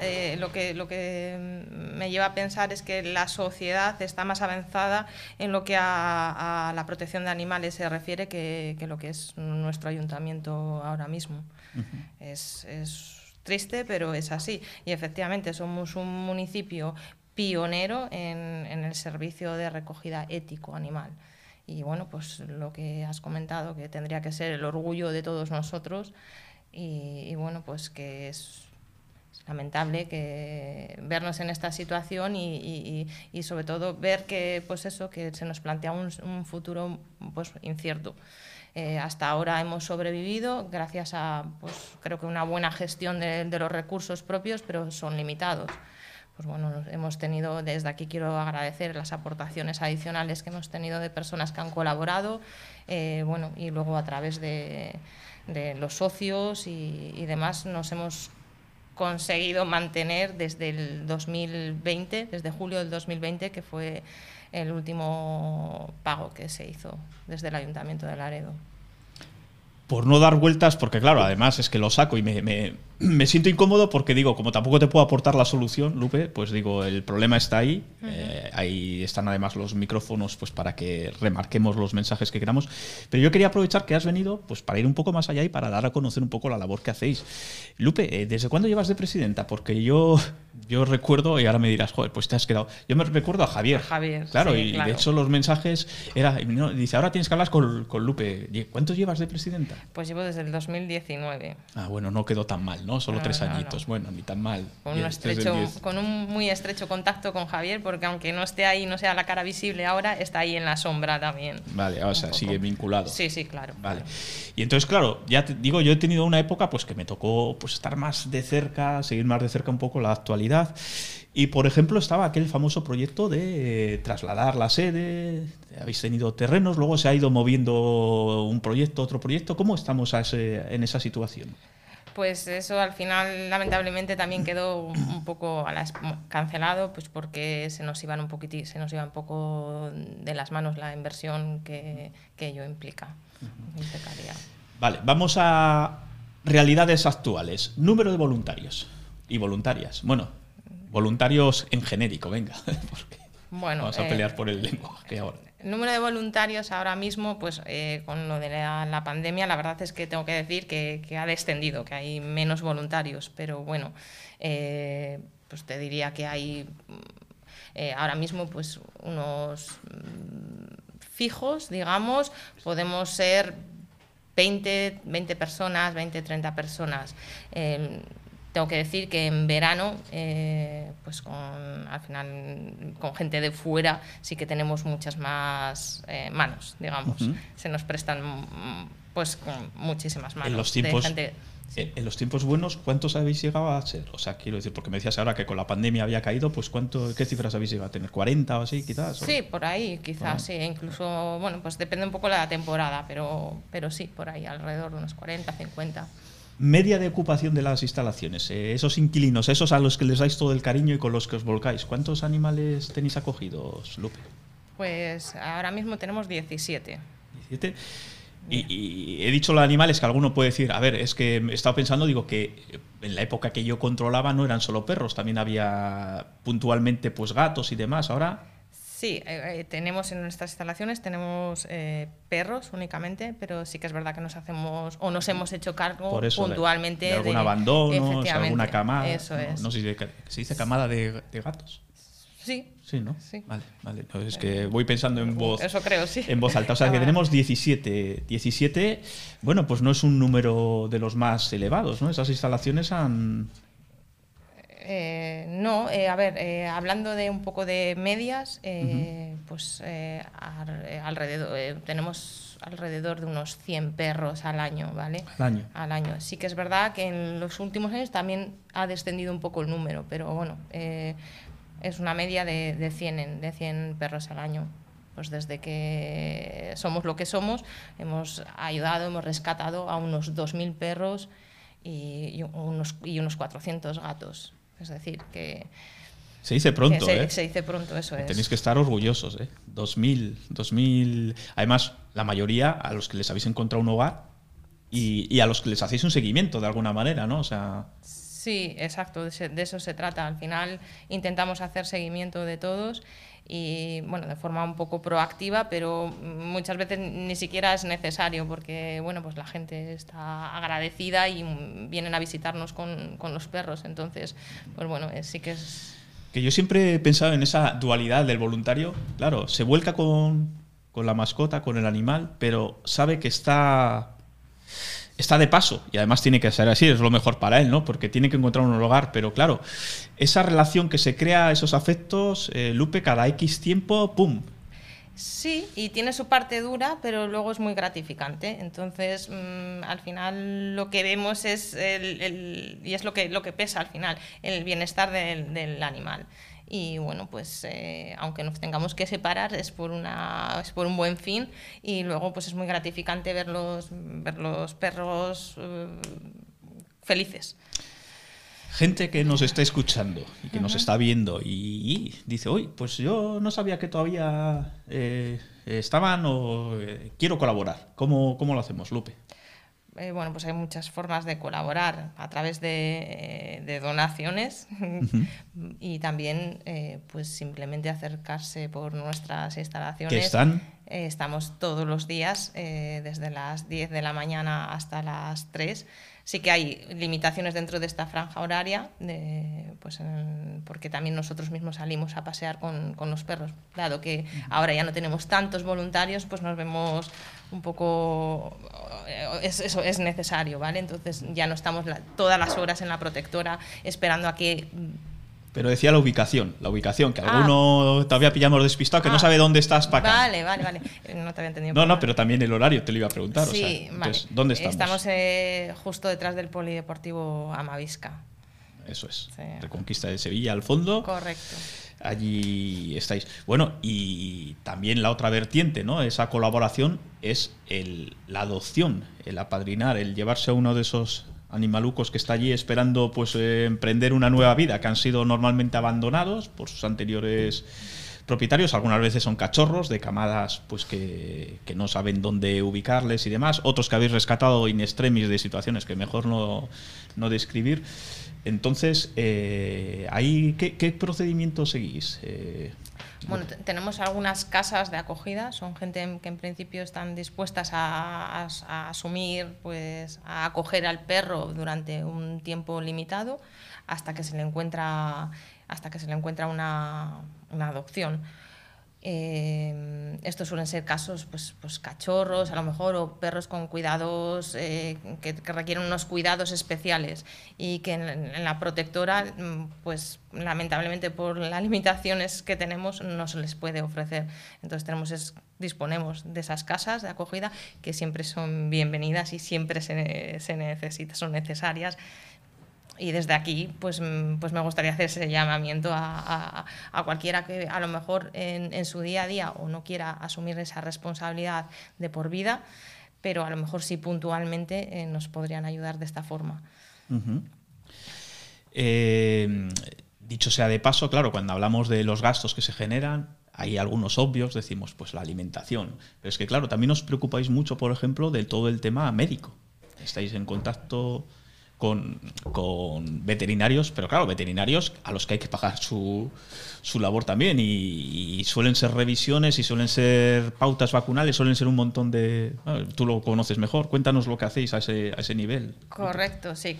eh, lo, que, lo que me lleva a pensar es que la sociedad está más avanzada en lo que a, la protección de animales se refiere que, lo que es nuestro ayuntamiento ahora mismo. es, triste, pero es así. Y efectivamente somos un municipio pionero en, en el servicio de recogida ético animal y bueno, pues lo que has comentado, que tendría que ser el orgullo de todos nosotros. Y, bueno, pues que es, lamentable que vernos en esta situación y, sobre todo ver que pues eso que se nos plantea un, un futuro pues incierto. Eh, hasta ahora hemos sobrevivido gracias a pues creo que una buena gestión de los recursos propios pero son limitados pues bueno, hemos tenido, desde aquí quiero agradecer las aportaciones adicionales que hemos tenido de personas que han colaborado, eh, bueno, y luego a través de, los socios y, demás nos hemos conseguido mantener desde el 2020, desde julio del 2020, que fue el último pago que se hizo desde el Ayuntamiento de Laredo. Por no dar vueltas, porque claro, además es que lo saco y me, me siento incómodo porque digo, como tampoco te puedo aportar la solución, Lupe, pues digo, el problema está ahí. Eh, ahí están además los micrófonos pues para que remarquemos los mensajes que queramos. Pero yo quería aprovechar que has venido pues para ir un poco más allá y para dar a conocer un poco la labor que hacéis. Lupe, eh, ¿desde cuándo llevas de presidenta? Porque yo, yo recuerdo, y ahora me dirás, joder, pues te has quedado. Yo me recuerdo a Javier. Javier. Claro, y de hecho los mensajes era, dice, ahora tienes que hablar con, con Lupe. ¿Cuánto llevas de presidenta? Pues llevo desde el 2019. Ah, bueno, no quedó tan mal. ¿No? Solo tres añitos, bueno, ni tan mal. Con un, estrecho, con un muy estrecho contacto con Javier, porque aunque no esté ahí, no sea la cara visible ahora, está ahí en la sombra también. Vale, o sea, sigue vinculado. Sí, sí, claro. Vale. Y entonces, claro, ya te digo, yo he tenido una época pues que me tocó pues estar más de cerca, seguir más de cerca un poco la actualidad. Y por ejemplo, estaba aquel famoso proyecto de trasladar la sede. Habéis tenido terrenos, luego se ha ido moviendo un proyecto, otro proyecto. ¿Cómo estamos en esa situación? Pues eso al final lamentablemente también quedó un poco cancelado pues porque se nos iban un poquitito, se nos iba un poco de las manos la inversión que, ello implica. Vale, vamos a realidades actuales. Número de voluntarios y voluntarias. Bueno, voluntarios en genérico, venga. bueno, vamos a pelear eh, por el lenguaje ahora. El número de voluntarios ahora mismo, pues eh, con lo de la, pandemia, la verdad es que tengo que decir que, ha descendido, que hay menos voluntarios, pero bueno, eh, pues te diría que hay eh, ahora mismo pues unos mm, fijos, digamos, podemos ser 20, 20 personas, 20, 30 personas tengo que decir que en verano, eh, pues con, al final, con gente de fuera, sí que tenemos muchas más eh, manos, digamos. Se nos prestan pues muchísimas manos. En los de tiempos, gente- eh, en los tiempos buenos, ¿cuántos habéis llegado a ser? O sea, quiero decir, porque me decías ahora que con la pandemia había caído, pues ¿cuánto, ¿qué cifras habéis llegado a tener? ¿40 o así, quizás? ¿O? Sí, por ahí, quizás, sí. Incluso, bueno, pues depende un poco de la temporada, pero, pero sí, por ahí, alrededor de unos 40, 50. Media de ocupación de las instalaciones, eh, esos inquilinos, esos a los que les dais todo el cariño y con los que os volcáis, ¿cuántos animales tenéis acogidos, Lupe? Pues ahora mismo tenemos 17. 17. Y, y he dicho los animales que alguno puede decir, a ver, es que he estado pensando, digo que en la época que yo controlaba no eran solo perros, también había puntualmente pues gatos y demás. Ahora, Sí, eh, eh, tenemos en nuestras instalaciones tenemos eh, perros únicamente, pero sí que es verdad que nos hacemos o nos hemos hecho cargo por eso, de- puntualmente de, algún abandono, efectivamente, alguna camada. Eso es. no sé si de- se dice camada de, de gatos. Sí, Sí, ¿no? Sí. Vale, vale. No, es que voy pensando en voz. eso creo, sí. En voz alta. O sea, que Ah, tenemos 17. 17, bueno, pues no es un número de los más elevados, ¿no? Esas instalaciones han. Eh, no, eh, a ver, eh, hablando de un poco de medias, eh, pues eh, alrededor, tenemos alrededor de unos 100 perros al año, ¿vale? Al año. Al año. Sí que es verdad que en los últimos años también ha descendido un poco el número, pero bueno, eh, es una media de, de, 100, en- de 100 perros al año. Pues desde que somos lo que somos, hemos ayudado, hemos rescatado a unos 2.000 perros y, y unos, y unos 400 gatos. Es decir, que, Se dice pronto, se, ¿eh? se dice pronto, eso es. Tenéis que estar orgullosos, ¿eh? 2000, 2000. Además, la mayoría a los que les habéis encontrado un hogar y, y a los que les hacéis un seguimiento de alguna manera, ¿no? O sea, Sí, exacto, de eso se trata. Al final intentamos hacer seguimiento de todos y, bueno, de forma un poco proactiva, pero muchas veces ni siquiera es necesario porque, bueno, pues la gente está agradecida y vienen a visitarnos con, con los perros. Entonces, pues bueno, eh, sí que es... que yo siempre he pensado en esa dualidad del voluntario. Claro, se vuelca con, con la mascota, con el animal, pero sabe que está está de paso y además tiene que ser así, es lo mejor para él, ¿no? Porque tiene que encontrar un hogar, pero claro, esa relación que se crea, esos afectos, eh, Lupe, cada X tiempo, ¡pum! Sí, y tiene su parte dura, pero luego es muy gratificante. Entonces, mm, al final lo que vemos es, el, y es lo que, lo que pesa al final, el bienestar del animal. Y bueno, pues eh, aunque nos tengamos que separar, es por, una, es por un buen fin y luego pues es muy gratificante ver los, ver los perros eh, felices. Gente que nos está escuchando y que nos está viendo y, y dice, uy, pues yo no sabía que todavía eh, estaban o quiero colaborar. ¿Cómo, ¿Cómo lo hacemos, Lupe? Eh, bueno, pues hay muchas formas de colaborar a través de, eh, de donaciones y también eh, pues simplemente acercarse por nuestras instalaciones. Que están Eh, estamos todos los días, desde las 10 de la mañana hasta las 3. Sí que hay limitaciones dentro de esta franja horaria, de, pues en- porque también nosotros mismos salimos a pasear con, con los perros. Dado que ahora ya no tenemos tantos voluntarios, pues nos vemos un poco... eh, Es, eso es necesario, ¿vale? Entonces ya no estamos la- todas las horas en la protectora esperando a que Pero decía la ubicación, la ubicación, que Ah. alguno todavía pillamos despistado, que no Ah. sabe dónde estás para acá. Vale, vale, vale. Eh, No te había entendido. No, no, pero también el horario te lo iba a preguntar. o Sí, sea, vale. entonces, ¿Dónde estamos? Estamos eh, justo detrás del Polideportivo Amavisca. Eso es. Sí. Reconquista de Sevilla al fondo. Correcto. Allí estáis. Bueno, y también la otra vertiente, ¿no? Esa colaboración es el, la adopción, el apadrinar, el llevarse a uno de esos animalucos que está allí esperando pues eh, emprender una nueva vida, que han sido normalmente abandonados por sus anteriores propietarios. Algunas veces son cachorros de camadas pues que, que no saben dónde ubicarles y demás. Otros que habéis rescatado in extremis de situaciones que mejor no, no describir. Entonces, eh, ahí, ¿qué, procedimiento seguís? Eh, Bueno, te- tenemos algunas casas de acogida, son gente en- que en principio están dispuestas a, a- a asumir, pues, a acoger al perro durante un tiempo limitado hasta que se le encuentra, hasta que se le encuentra una, una adopción. Eh, estos suelen ser casos, pues, pues cachorros, a lo mejor, o perros con cuidados, eh, que, que, requieren unos cuidados especiales y que en, en, la protectora, mm, pues lamentablemente por las limitaciones que tenemos, no se les puede ofrecer. Entonces tenemos es, disponemos de esas casas de acogida que siempre son bienvenidas y siempre se, se necesitan, son necesarias y desde aquí pues, pues me gustaría hacer ese llamamiento a, a, cualquiera que a lo mejor en, en, su día a día o no quiera asumir esa responsabilidad de por vida, pero a lo mejor sí puntualmente eh, nos podrían ayudar de esta forma. Eh, dicho sea de paso, claro, cuando hablamos de los gastos que se generan, hay algunos obvios, decimos, pues la alimentación. Pero es que, claro, también os preocupáis mucho, por ejemplo, de todo el tema médico. Estáis en contacto con, con, veterinarios, pero claro, veterinarios a los que hay que pagar su, su labor también y, suelen ser revisiones y suelen ser pautas vacunales, suelen ser un montón de... Bueno, tú lo conoces mejor, cuéntanos lo que hacéis a ese, a ese nivel. Correcto, sí,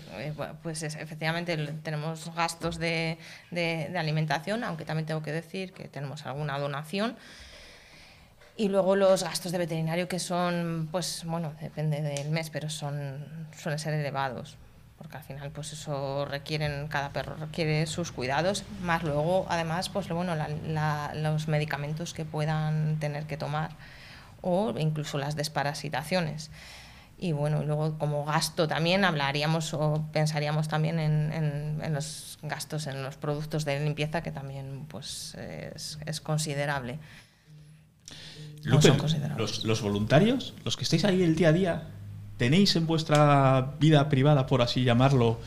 pues es, efectivamente tenemos gastos de, de, de alimentación, aunque también tengo que decir que tenemos alguna donación. Y luego los gastos de veterinario que son, pues bueno, depende del mes, pero son suelen ser elevados porque al final pues eso requieren cada perro requiere sus cuidados más luego además pues bueno la, la, los medicamentos que puedan tener que tomar o incluso las desparasitaciones. Y bueno luego como gasto también hablaríamos o pensaríamos también en, en, en los gastos en los productos de limpieza que también pues es, es considerable. Lupe, los, los voluntarios los que estáis ahí el día a día ¿Tenéis en vuestra vida privada, por así llamarlo,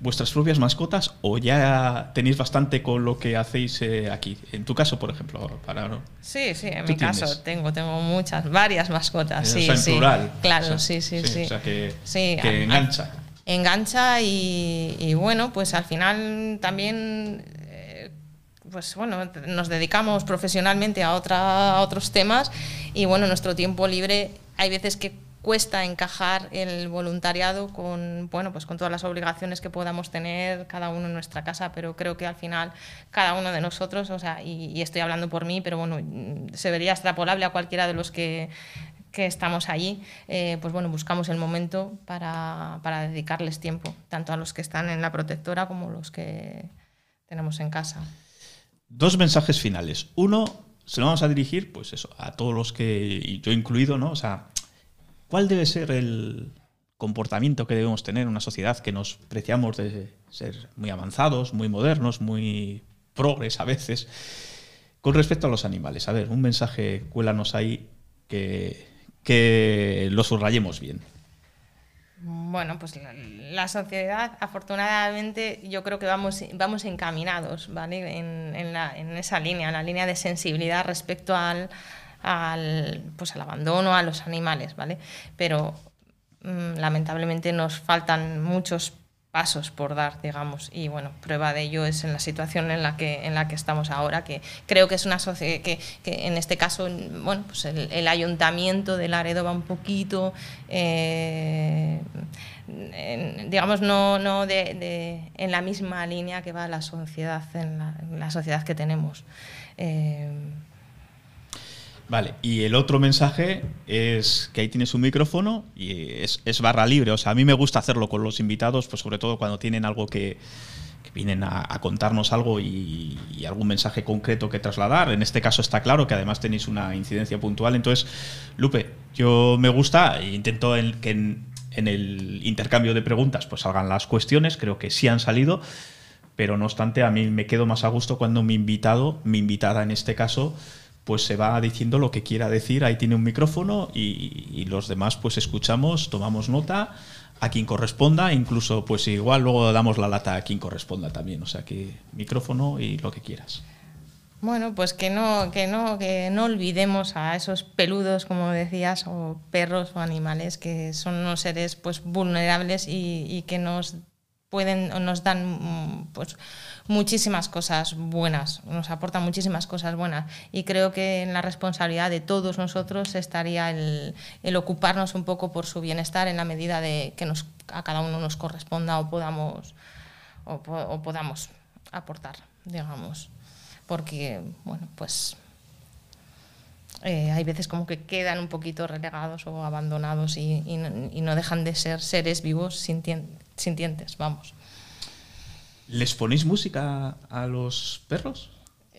vuestras propias mascotas o ya tenéis bastante con lo que hacéis eh, aquí? En tu caso, por ejemplo, para ¿no? Sí, sí, en mi tienes? caso tengo tengo muchas, varias mascotas, sí, o sea, en sí. plural. Claro, o sea, sí, sí, sí, O sea, que, sí, que a, engancha. Engancha y, y, bueno, pues al final también eh, pues bueno, nos dedicamos profesionalmente a, otra, a otros temas y bueno, nuestro tiempo libre hay veces que cuesta encajar el voluntariado con bueno pues con todas las obligaciones que podamos tener cada uno en nuestra casa pero creo que al final cada uno de nosotros o sea y, y estoy hablando por mí pero bueno se vería extrapolable a cualquiera de los que que estamos allí, eh, pues bueno, buscamos el momento para, para, dedicarles tiempo, tanto a los que están en la protectora como los que tenemos en casa. Dos mensajes finales. Uno, se lo vamos a dirigir, pues eso, a todos los que, y yo incluido, ¿no? O sea, ¿Cuál debe ser el comportamiento que debemos tener en una sociedad que nos preciamos de ser muy avanzados, muy modernos, muy progres a veces, con respecto a los animales? A ver, un mensaje, cuélanos ahí que, que lo subrayemos bien. Bueno, pues la, sociedad, afortunadamente, yo creo que vamos, vamos encaminados, ¿vale? En, en, en esa línea, en la línea de sensibilidad respecto al, al, pues al abandono, a los animales, ¿vale? Pero mmm, lamentablemente nos faltan muchos pasos por dar, digamos, y bueno, prueba de ello es en la situación en la que, en la que estamos ahora, que creo que es una sociedad que, en este caso, bueno, pues el, ayuntamiento de Laredo va un poquito, eh, en, digamos, no, no de, en la misma línea que va la sociedad, en la sociedad que tenemos. Eh, Vale, y el otro mensaje es que ahí tienes un micrófono y es, barra libre. O sea, a mí me gusta hacerlo con los invitados, pues sobre todo cuando tienen algo que, que vienen a, contarnos algo y, algún mensaje concreto que trasladar. En este caso está claro que además tenéis una incidencia puntual. Entonces, Lupe, yo me gusta e intento el, que en, en el intercambio de preguntas pues salgan las cuestiones. Creo que sí han salido. Pero no obstante, a mí me quedo más a gusto cuando mi invitado, mi invitada en este caso, pues se va diciendo lo que quiera decir, ahí tiene un micrófono y, los demás pues escuchamos, tomamos nota a quien corresponda, incluso pues igual luego damos la lata a quien corresponda también, o sea que micrófono y lo que quieras. Bueno, pues que no, que no, que no olvidemos a esos peludos, como decías, o perros o animales que son unos seres pues vulnerables y, y que nos pueden nos dan pues muchísimas cosas buenas, nos aportan muchísimas cosas buenas y creo que en la responsabilidad de todos nosotros estaría el, ocuparnos un poco por su bienestar en la medida de que nos, a cada uno nos corresponda o podamos o, podamos aportar, digamos, porque bueno, pues eh, hay veces como que quedan un poquito relegados o abandonados y, y no- dejan de ser seres vivos sintien- sintientes, vamos. ¿Les ponéis música a los perros?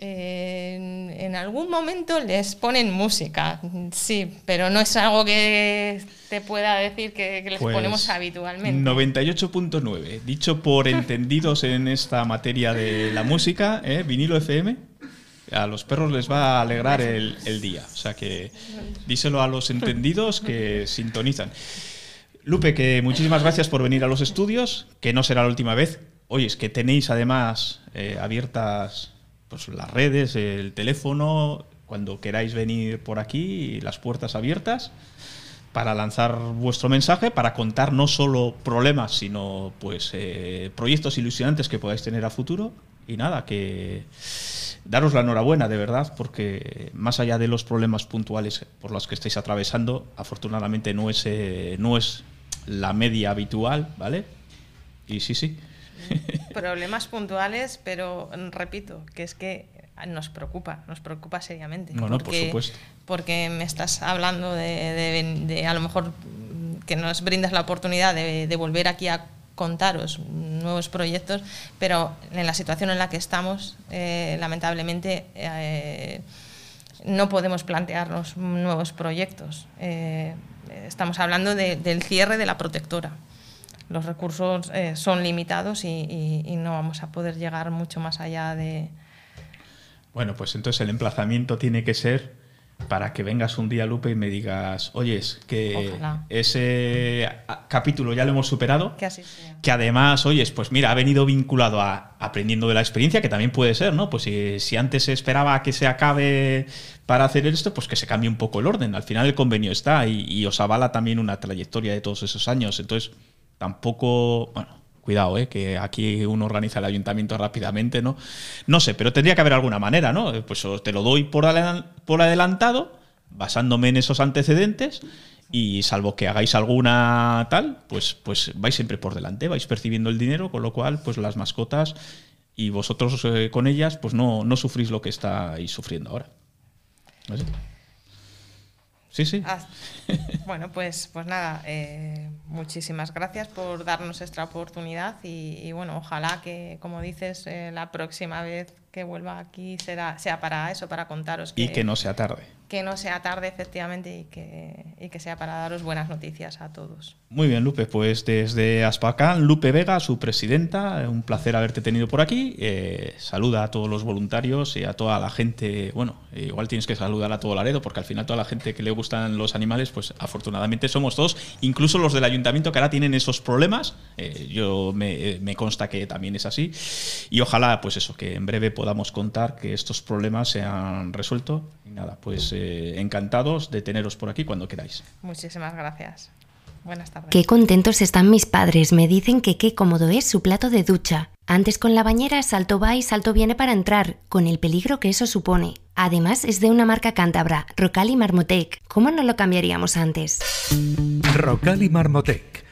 En, en algún momento les ponen música, sí, pero no es algo que te pueda decir que, que les Pues, ponemos habitualmente. 98.9. Dicho por entendidos en esta materia de la música, ¿eh? vinilo FM, a los perros les va a alegrar el, el día. O sea que díselo a los entendidos que sintonizan. Lupe, que muchísimas gracias por venir a los estudios, que no será la última vez. Oye, es que tenéis además eh, abiertas pues, las redes, el teléfono, cuando queráis venir por aquí, las puertas abiertas para lanzar vuestro mensaje, para contar no solo problemas, sino pues eh, proyectos ilusionantes que podáis tener a futuro. Y nada, que daros la enhorabuena, de verdad, porque más allá de los problemas puntuales por los que estáis atravesando, afortunadamente no es, eh, no es la media habitual, ¿vale? Y sí, sí. Problemas puntuales, pero repito, que es que nos preocupa, nos preocupa seriamente. No, no, por supuesto. Porque me estás hablando de, de- de a lo mejor mm, que nos brindas la oportunidad de, de volver aquí a contaros nuevos proyectos, pero en la situación en la que estamos, eh, lamentablemente, eh, no podemos plantearnos nuevos proyectos. Eh, estamos hablando de- del cierre de la protectora. Los recursos eh, son limitados y, y- y no vamos a poder llegar mucho más allá de... Bueno, pues entonces el emplazamiento tiene que ser para que vengas un día, Lupe, y me digas, oyes, que Ojalá. ese capítulo ya lo hemos superado. Que así sea. Que además, oyes, pues mira, ha venido vinculado a aprendiendo de la experiencia, que también puede ser, ¿no? Pues si, si antes se esperaba que se acabe para hacer esto, pues que se cambie un poco el orden. Al final el convenio está y, y os avala también una trayectoria de todos esos años. Entonces, tampoco, bueno, cuidado, ¿eh? que aquí uno organiza el ayuntamiento rápidamente, ¿no? No sé, pero tendría que haber alguna manera, ¿no? Pues te lo doy por, por adelantado, basándome en esos antecedentes. Y salvo que hagáis alguna tal, pues, pues vais siempre por delante, vais percibiendo el dinero, con lo cual, pues las mascotas y vosotros eh, con ellas, pues no, no sufrís lo que estáis sufriendo ahora. Sí, sí. Ah, bueno, pues, pues nada, eh, muchísimas gracias por darnos esta oportunidad y, y bueno, ojalá que, como dices, eh, la próxima vez que vuelva aquí será, sea para eso, para contaros Y que no sea tarde. Que no sea tarde efectivamente y que, y que sea para daros buenas noticias a todos. Muy bien, Lupe. Pues desde Aspacán, Lupe Vega, su presidenta, un placer haberte tenido por aquí. Eh, saluda a todos los voluntarios y a toda la gente. Bueno, igual tienes que saludar a todo Laredo, porque al final toda la gente que le gustan los animales, pues afortunadamente somos todos, incluso los del ayuntamiento que ahora tienen esos problemas. Eh, yo me, me consta que también es así. Y ojalá, pues eso, que en breve podamos contar que estos problemas se han resuelto. Y nada, pues encantados de teneros por aquí cuando queráis. Muchísimas gracias. Buenas tardes. Qué contentos están mis padres, me dicen que qué cómodo es su plato de ducha. Antes con la bañera salto va y salto viene para entrar, con el peligro que eso supone. Además es de una marca cántabra, Rocal y Marmotec. ¿Cómo no lo cambiaríamos antes? Rocal y Marmotec.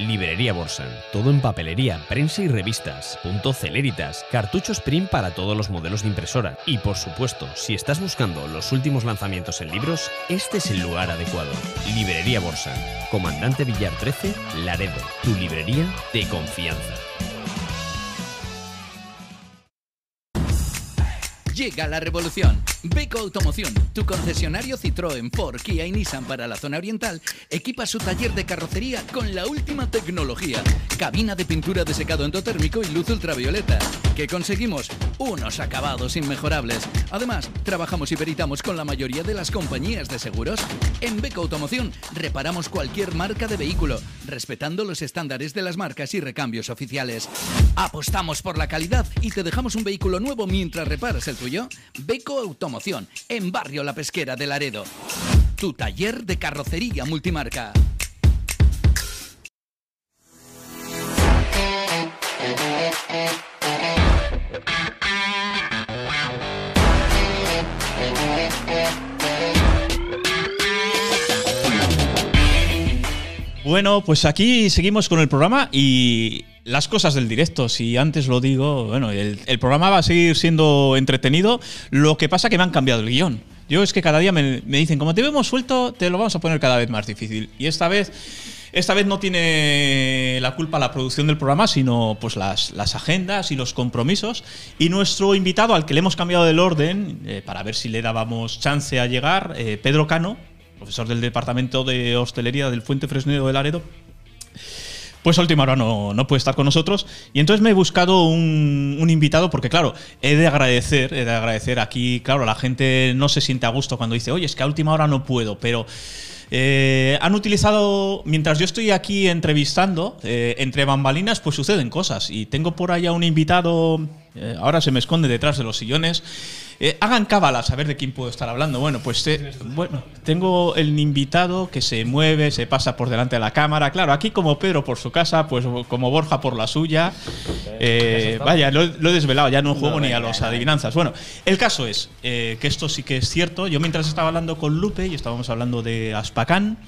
Librería Borsan. Todo en papelería, prensa y revistas. Punto Celeritas. Cartuchos print para todos los modelos de impresora. Y por supuesto, si estás buscando los últimos lanzamientos en libros, este es el lugar adecuado. Librería Borsan. Comandante Villar 13, Laredo. Tu librería de confianza. Llega la revolución. Beco Automoción, tu concesionario Citroën, Ford, Kia y Nissan para la zona oriental, equipa su taller de carrocería con la última tecnología. Cabina de pintura de secado endotérmico y luz ultravioleta. ¿Qué conseguimos? Unos acabados inmejorables. Además, trabajamos y peritamos con la mayoría de las compañías de seguros. En Beco Automoción reparamos cualquier marca de vehículo, respetando los estándares de las marcas y recambios oficiales. Apostamos por la calidad y te dejamos un vehículo nuevo mientras reparas el tuyo. Beco Automoción en Barrio La Pesquera de Laredo. Tu taller de carrocería multimarca. Bueno, pues aquí seguimos con el programa y las cosas del directo. Si antes lo digo, bueno, el, programa va a seguir siendo entretenido. Lo que pasa que me han cambiado el guion. Yo es que cada día me, me dicen, como te vemos suelto, te lo vamos a poner cada vez más difícil. Y esta vez esta vez no tiene la culpa la producción del programa, sino pues las, las agendas y los compromisos. Y nuestro invitado, al que le hemos cambiado el orden, eh, para ver si le dábamos chance a llegar, eh, Pedro Cano, profesor del Departamento de Hostelería del Fuente Fresnedo de Laredo, pues a última hora no, no, puede estar con nosotros. Y entonces me he buscado un, un, invitado porque, claro, he de agradecer, he de agradecer aquí, claro, la gente no se siente a gusto cuando dice, oye, es que a última hora no puedo, pero... Eh, han utilizado, mientras yo estoy aquí entrevistando, eh, entre bambalinas, pues suceden cosas. Y tengo por allá un invitado, eh, ahora se me esconde detrás de los sillones. Eh, hagan cábala, a ver de quién puedo estar hablando. Bueno, pues eh, bueno, tengo el invitado que se mueve, se pasa por delante de la cámara. Claro, aquí como Pedro por su casa, pues como Borja por la suya. Eh, vaya, lo, lo, he desvelado, ya no juego no, ni a los adivinanzas. Bueno, el caso es que esto sí que es cierto. Yo mientras estaba hablando con Lupe y estábamos hablando de Aspacán,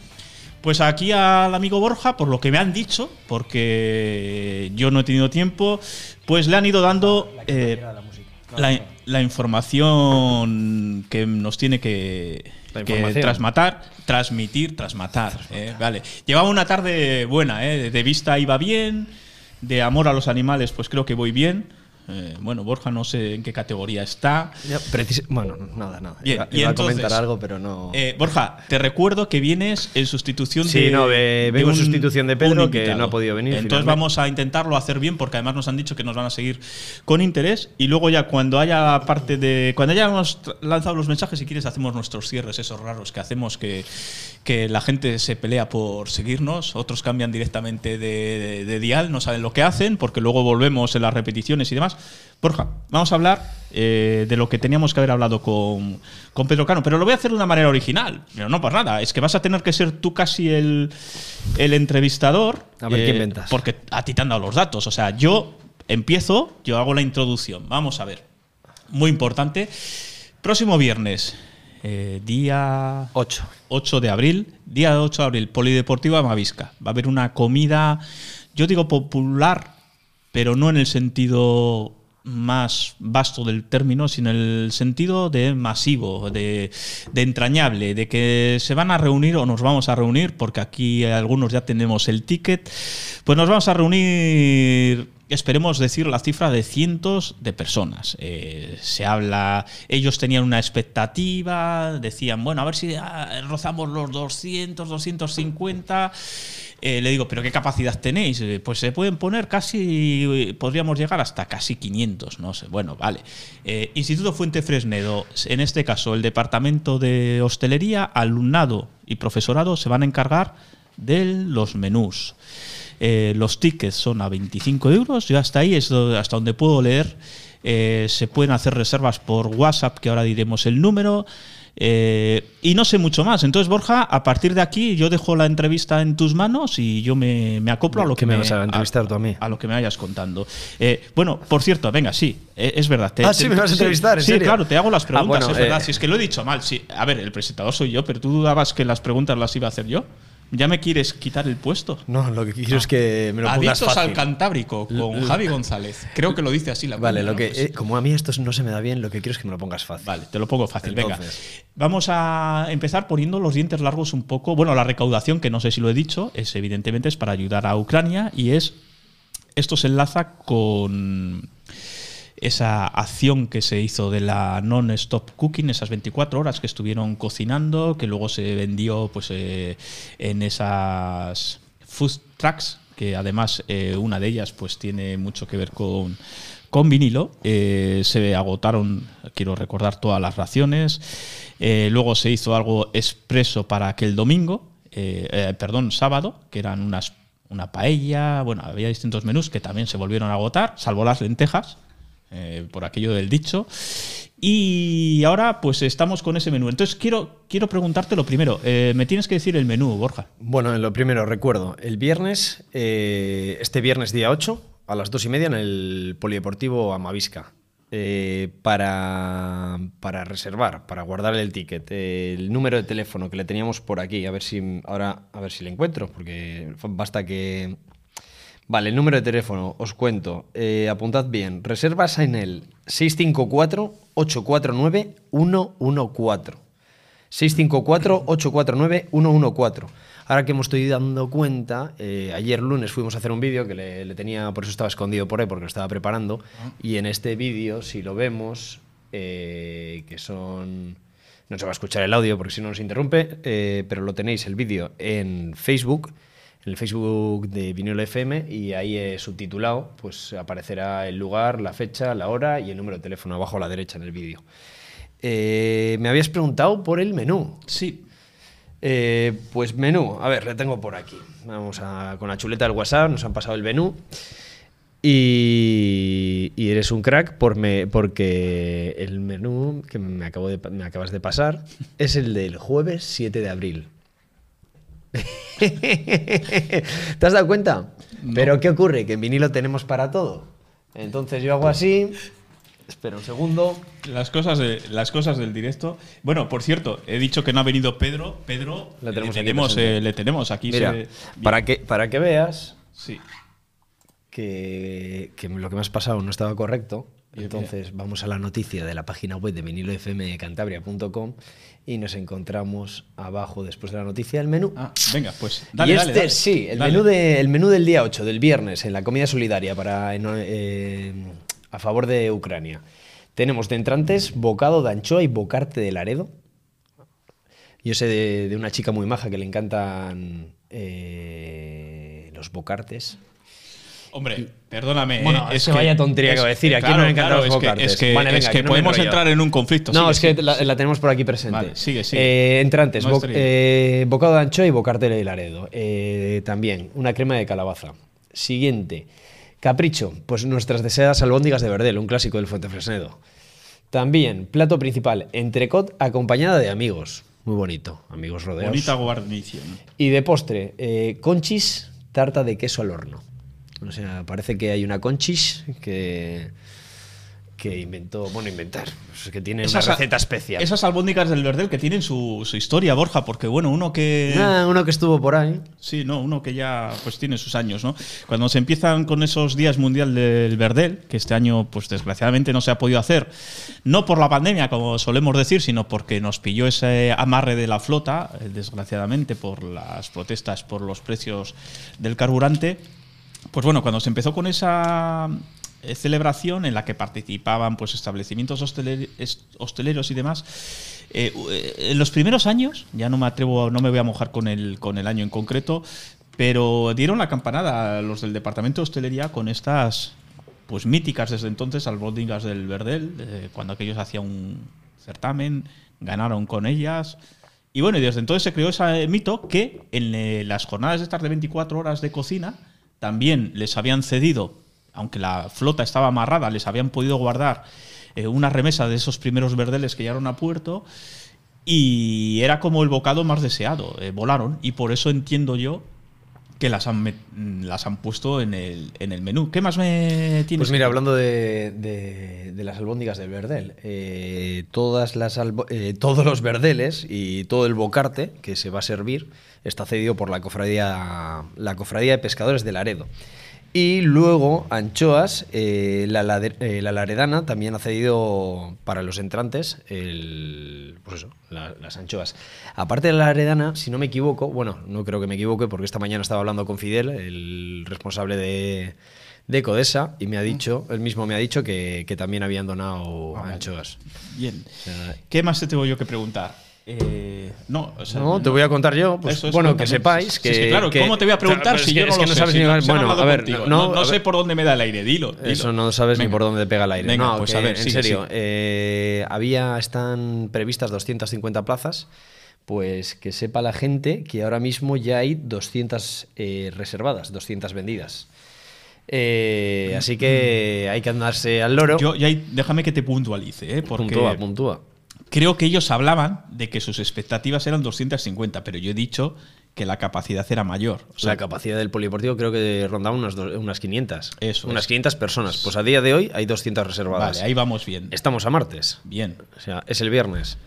pues aquí al amigo Borja, por lo que me han dicho, porque yo no he tenido tiempo, pues le han ido dando eh, la, la, información que nos tiene que, que trasmatar, transmitir, trasmatar. Eh, vale. Llevaba una tarde buena, eh, de vista iba bien, de amor a los animales, pues creo que voy bien. Eh, bueno, Borja no sé en qué categoría está. Bueno, nada, nada. Bien, iba, y iba entonces, a comentar algo, pero no. Eh, Borja, te recuerdo que vienes en sustitución sí, de. no, eh, vengo en sustitución de Pedro, que no ha podido venir. Entonces finalmente. vamos a intentarlo hacer bien, porque además nos han dicho que nos van a seguir con interés. Y luego, ya cuando haya parte de. Cuando hayamos lanzado los mensajes, si quieres, hacemos nuestros cierres, esos raros que hacemos que, que la gente se pelea por seguirnos, otros cambian directamente de, de, de dial, no saben lo que hacen, porque luego volvemos en las repeticiones y demás. Borja, vamos a hablar eh, de lo que teníamos que haber hablado con, con, Pedro Cano, pero lo voy a hacer de una manera original. Pero no por nada, es que vas a tener que ser tú casi el, el entrevistador. A ver, eh, ¿qué inventas? Porque a ti te han dado los datos. O sea, yo empiezo, yo hago la introducción. Vamos a ver. Muy importante. Próximo viernes, eh, día 8. 8 de abril, día 8 de abril, Polideportiva Mavisca. Va a haber una comida, yo digo popular, pero no en el sentido más vasto del término, sino en el sentido de masivo, de, entrañable, de que se van a reunir o nos vamos a reunir, porque aquí algunos ya tenemos el ticket, pues nos vamos a reunir, esperemos decir la cifra de cientos de personas. Eh, se habla, ellos tenían una expectativa, decían, bueno, a ver si ah, rozamos los 200, 250. Eh, le digo, ¿pero qué capacidad tenéis? Eh, pues se pueden poner casi, podríamos llegar hasta casi 500, no sé. Bueno, vale. Eh, Instituto Fuente Fresnedo, en este caso el Departamento de Hostelería, alumnado y profesorado se van a encargar de los menús. Eh, los tickets son a 25 euros, yo hasta ahí es hasta donde puedo leer. se pueden hacer reservas por WhatsApp, que ahora diremos el número. Eh, y no sé mucho más. Entonces, Borja, a partir de aquí yo dejo la entrevista en tus manos y yo me, me acoplo a lo que me, vas a entrevistar tú a mí. A lo que me vayas contando. Eh, bueno, por cierto, venga, sí, eh, es verdad. Te, ah, sí, me vas a entrevistar, Sí, ¿en serio? claro, te hago las preguntas, ah, bueno, es verdad. Si es que lo he dicho mal. Sí. A ver, el presentador soy yo, pero tú dudabas que las preguntas las iba a hacer yo. ¿Ya me quieres quitar el puesto? No, lo que quiero ah. es que me lo pongas Adictos fácil. al Cantábrico con Javi González. Creo que lo dice así la Vale, lo que, pues. eh, como a mí esto no se me da bien, lo que quiero es que me lo pongas fácil. Vale, te lo pongo fácil. Entonces. Venga, vamos a empezar poniendo los dientes largos un poco. Bueno, la recaudación, que no sé si lo he dicho, es evidentemente es para ayudar a Ucrania y es esto se enlaza con esa acción que se hizo de la non-stop cooking, esas 24 horas que estuvieron cocinando, que luego se vendió pues, eh, en esas food trucks, que además eh, una de ellas pues, tiene mucho que ver con, con vinilo. Eh, se agotaron, quiero recordar, todas las raciones. Luego se hizo algo expreso para aquel domingo, perdón, sábado, que eran unas, una paella, bueno, había distintos menús que también se volvieron a agotar, salvo las lentejas, eh, por aquello del dicho. Y ahora pues estamos con ese menú. Entonces quiero, quiero preguntarte lo primero, eh, me tienes que decir el menú, Borja. Bueno, lo primero, recuerdo, el viernes, eh, este viernes día 8, a las 2 y media en el Polideportivo Amavisca. Eh, para, para reservar, para guardar el ticket, el número de teléfono que le teníamos por aquí, a ver si ahora a ver si le encuentro, porque basta que Vale, el número de teléfono, os cuento. Eh, apuntad bien. Reservas en el 654-849-114. 654-849-114. Ahora que me estoy dando cuenta, eh, ayer lunes fuimos a hacer un vídeo que le, le tenía, por eso estaba escondido por ahí, porque lo estaba preparando. Y en este vídeo, si lo vemos, eh, que son... No se va a escuchar el audio porque si no nos interrumpe, eh, pero lo tenéis el vídeo en Facebook, en el Facebook de Vinilo FM y ahí eh, subtitulado, pues aparecerá el lugar, la fecha, la hora y el número de teléfono abajo a la derecha en el vídeo. Eh, me habías preguntado por el menú. Sí. Eh, pues menú, a ver, le tengo por aquí. Vamos a, con la chuleta del WhatsApp, nos han pasado el menú. Y, y eres un crack por me- porque el menú que me, acabo de, me acabas de pasar es el del jueves 7 de abril. ¿Te has dado cuenta? Pero ¿qué ocurre? Que en vinilo tenemos para todo. Entonces yo hago así. Espera un segundo. Las cosas, de, las cosas del directo. Bueno, por cierto, he dicho que no ha venido Pedro. Pedro, Le tenemos le, tenemos, eh, le tenemos aquí. Mira, se- para que, para que veas Sí. que, que lo que me has pasado no estaba correcto, entonces vamos a la noticia de la página web de vinilofmcantabria.com y nos encontramos abajo, después de la noticia, el menú. Ah, venga, pues dale, y dale, este, dale. sí, el menú, de, el menú del día 8, del viernes, en la comida solidaria para, eh, a favor de Ucrania. Tenemos de entrantes bocado de anchoa y bocarte de Laredo. Yo sé de, de una chica muy maja que le encantan eh, los bocartes. Hombre, perdóname. Bueno, eh, es que vaya tontería que voy a decir, aquí no me encantan los es que, es que, Vale, es venga, que que no podemos entrar en un conflicto. No, Sigue, es que sigue. la, la tenemos por aquí presente. Vale, sigue, sigue. Eh, entrantes, bo- eh, bocado de anchoa y bocarte de Laredo. Eh, también, una crema de calabaza. Siguiente, capricho, pues nuestras deseadas albóndigas de Verdel, un clásico del Fuente Fresnedo. También, plato principal, entrecot acompañada de amigos. Muy bonito, amigos rodeados. Bonita guarnición. Y de postre, conchis, tarta de queso al horno. O sea, parece que hay una conchis que, que inventó, bueno, inventar, que tiene Esas- una receta especial. Esas albóndigas del Verdel que tienen su, su historia, Borja, porque bueno, uno que. Ah, uno que estuvo por ahí. Sí, no, uno que ya pues tiene sus años, ¿no? Cuando se empiezan con esos días mundial del Verdel, que este año pues desgraciadamente no se ha podido hacer, no por la pandemia como solemos decir, sino porque nos pilló ese amarre de la flota, eh, desgraciadamente por las protestas por los precios del carburante. Pues bueno, cuando se empezó con esa eh, celebración en la que participaban pues establecimientos hosteler- es- hosteleros y demás, eh, eh, en los primeros años, ya no me atrevo, no me voy a mojar con el, con el año en concreto, pero dieron la campanada los del departamento de hostelería con estas pues míticas desde entonces albóndigas del Verdel, cuando aquellos hacían un certamen, ganaron con ellas. Y bueno, y desde entonces se creó ese mito que en eh, las jornadas de estas de 24 horas de cocina también les habían cedido, aunque la flota estaba amarrada, les habían podido guardar eh, una remesa de esos primeros verdeles que llegaron a puerto y era como el bocado más deseado. eh, volaron y por eso entiendo yo que las han, met- las han puesto en el, en el menú. ¿Qué más me tienes? Pues mira, hablando de, de- de las albóndigas del Verdel, eh, todas las eh, todos los verdeles y todo el bocarte que se va a servir está cedido por la cofradía, la cofradía de pescadores de Laredo. Y luego, anchoas, eh, la, eh, la laredana también ha cedido para los entrantes el, pues eso, la- las anchoas. Aparte de la laredana, si no me equivoco, bueno, no creo que me equivoque porque esta mañana estaba hablando con Fidel, el responsable de, de Codesa y me ha dicho, él mismo me ha dicho que, que también habían donado anchoas. Bien. O sea, ¿Qué más te tengo yo que preguntar? Eh, no, o sea, no, te voy a contar yo. Pues, Eso es, bueno, que sepáis que. sí, claro, que- ¿cómo te voy a preguntar Claro, si yo no es que lo sabes Si ni- Bueno, a ver, contigo. no, no, no a sé ver. por dónde me da el aire, dilo. dilo. Eso no sabes ni por dónde pega el aire. Venga, no, pues que, a ver, en serio, eh, había, están previstas 250 plazas, pues que sepa la gente que ahora mismo ya hay 200 eh, reservadas, 200 vendidas. Eh, así que hay que andarse al loro. Yo, ya ahí- déjame que te puntualice, ¿eh? porque puntúa, puntúa. Creo que ellos hablaban de que sus expectativas eran 250, pero yo he dicho que la capacidad era mayor. O sea, la capacidad del polideportivo creo que rondaba unas, unas 500. Eso Unas es. 500 personas. Pues a día de hoy hay 200 reservadas. Vale, ahí vamos bien. Estamos a martes. Bien. O sea, es el viernes.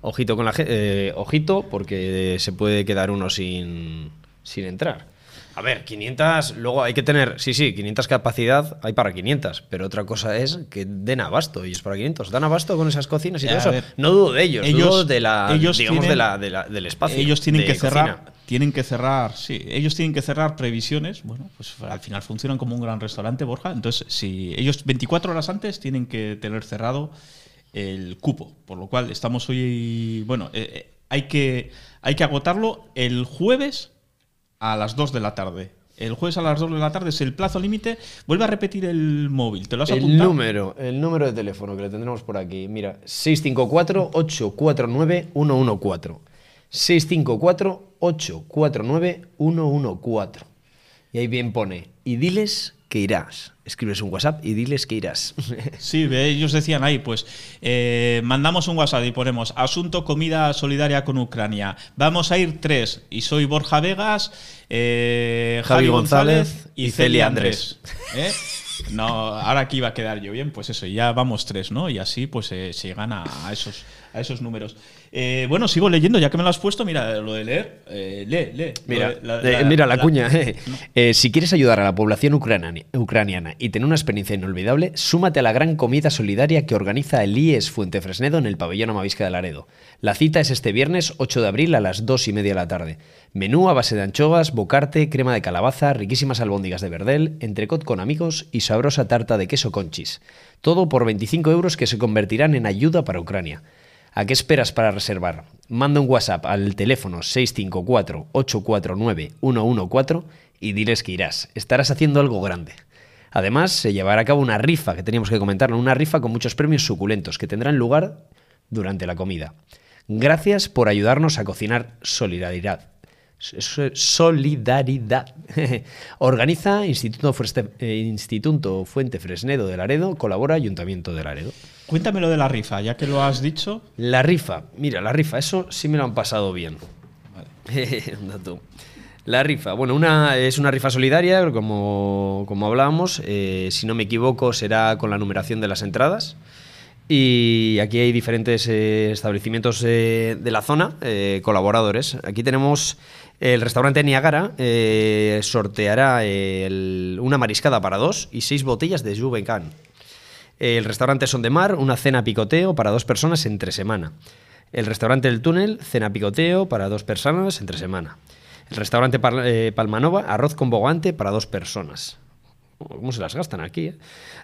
Ojito con la gente. ojito, porque se puede quedar uno sin, sin entrar. A ver, 500, luego hay que tener, sí, sí, 500 capacidad, hay para 500, pero otra cosa es que den abasto ellos para 500. ¿Dan abasto con esas cocinas y Ya, todo eso? ver. no dudo de ellos, Ellos- dudo de la, ellos digamos, de tienen- la, de la- del espacio. Ellos tienen que cerrar, cocina. tienen que cerrar, sí, ellos tienen que cerrar previsiones. Bueno, pues al final funcionan como un gran restaurante, Borja. Entonces, si ellos 24 horas antes tienen que tener cerrado el cupo, por lo cual estamos hoy, bueno, eh, eh, hay que hay que agotarlo el jueves a las 2 de la tarde. El jueves a las 2 de la tarde es el plazo límite. Vuelve a repetir el móvil. ¿Te lo has El apuntado? número, el número de teléfono que le tendremos por aquí. Mira, 654-849-114. 654-849-114. Y ahí bien pone, y diles que irás. Escribes un WhatsApp y diles que irás. Sí, ellos decían ahí, pues eh, mandamos un WhatsApp y ponemos asunto comida solidaria con Ucrania. Vamos a ir tres y soy Borja Vegas, eh, Javi Javi González González y Celia Andrés. ¿Eh? No, ahora aquí iba a quedar yo bien, pues eso, ya vamos tres, ¿no? Y así pues eh, se llegan a esos, a esos números. Eh, bueno, sigo leyendo, ya que me lo has puesto, mira, lo de leer, eh, lee, lee. Mira, Lo de- la- eh, la- mira la, la- cuña. si quieres ayudar a la población ucraniana, ucraniana y tener una experiencia inolvidable, súmate a la gran comida solidaria que organiza el IES Fuente Fresnedo en el pabellón Amavisca de Laredo. La cita es este viernes 8 de abril a las 2 y media de la tarde. Menú a base de anchoas, bocarte, crema de calabaza, riquísimas albóndigas de verdel, entrecot con amigos y sabrosa tarta de queso conchis. Todo por 25 euros que se convertirán en ayuda para Ucrania. ¿A qué esperas para reservar? Manda un WhatsApp al teléfono 654-849-114 y diles que irás. Estarás haciendo algo grande. Además, se llevará a cabo una rifa, que teníamos que comentarlo, una rifa con muchos premios suculentos que tendrán lugar durante la comida. Gracias por ayudarnos a cocinar solidaridad. Solidaridad. Organiza Instituto, Fueste- eh, Instituto Fuente Fresnedo de Laredo, colabora Ayuntamiento de Laredo. Cuéntame lo de la rifa, ya que lo has dicho. La rifa, mira, la rifa, eso sí me lo han pasado bien. Tú. La rifa, bueno, una, es una rifa solidaria, como, como hablábamos. eh, si no me equivoco, será con la numeración de las entradas. Y aquí hay diferentes eh, establecimientos de la zona, colaboradores. Aquí tenemos el restaurante Niagara, eh, sorteará una mariscada para dos y seis botellas de Juvencan. El restaurante Son de Mar, una cena picoteo para dos personas entre semana. El restaurante El Túnel, cena picoteo para dos personas entre semana. El restaurante eh, Palmanova, arroz con bogante para dos personas. ¿Cómo se las gastan aquí? eh?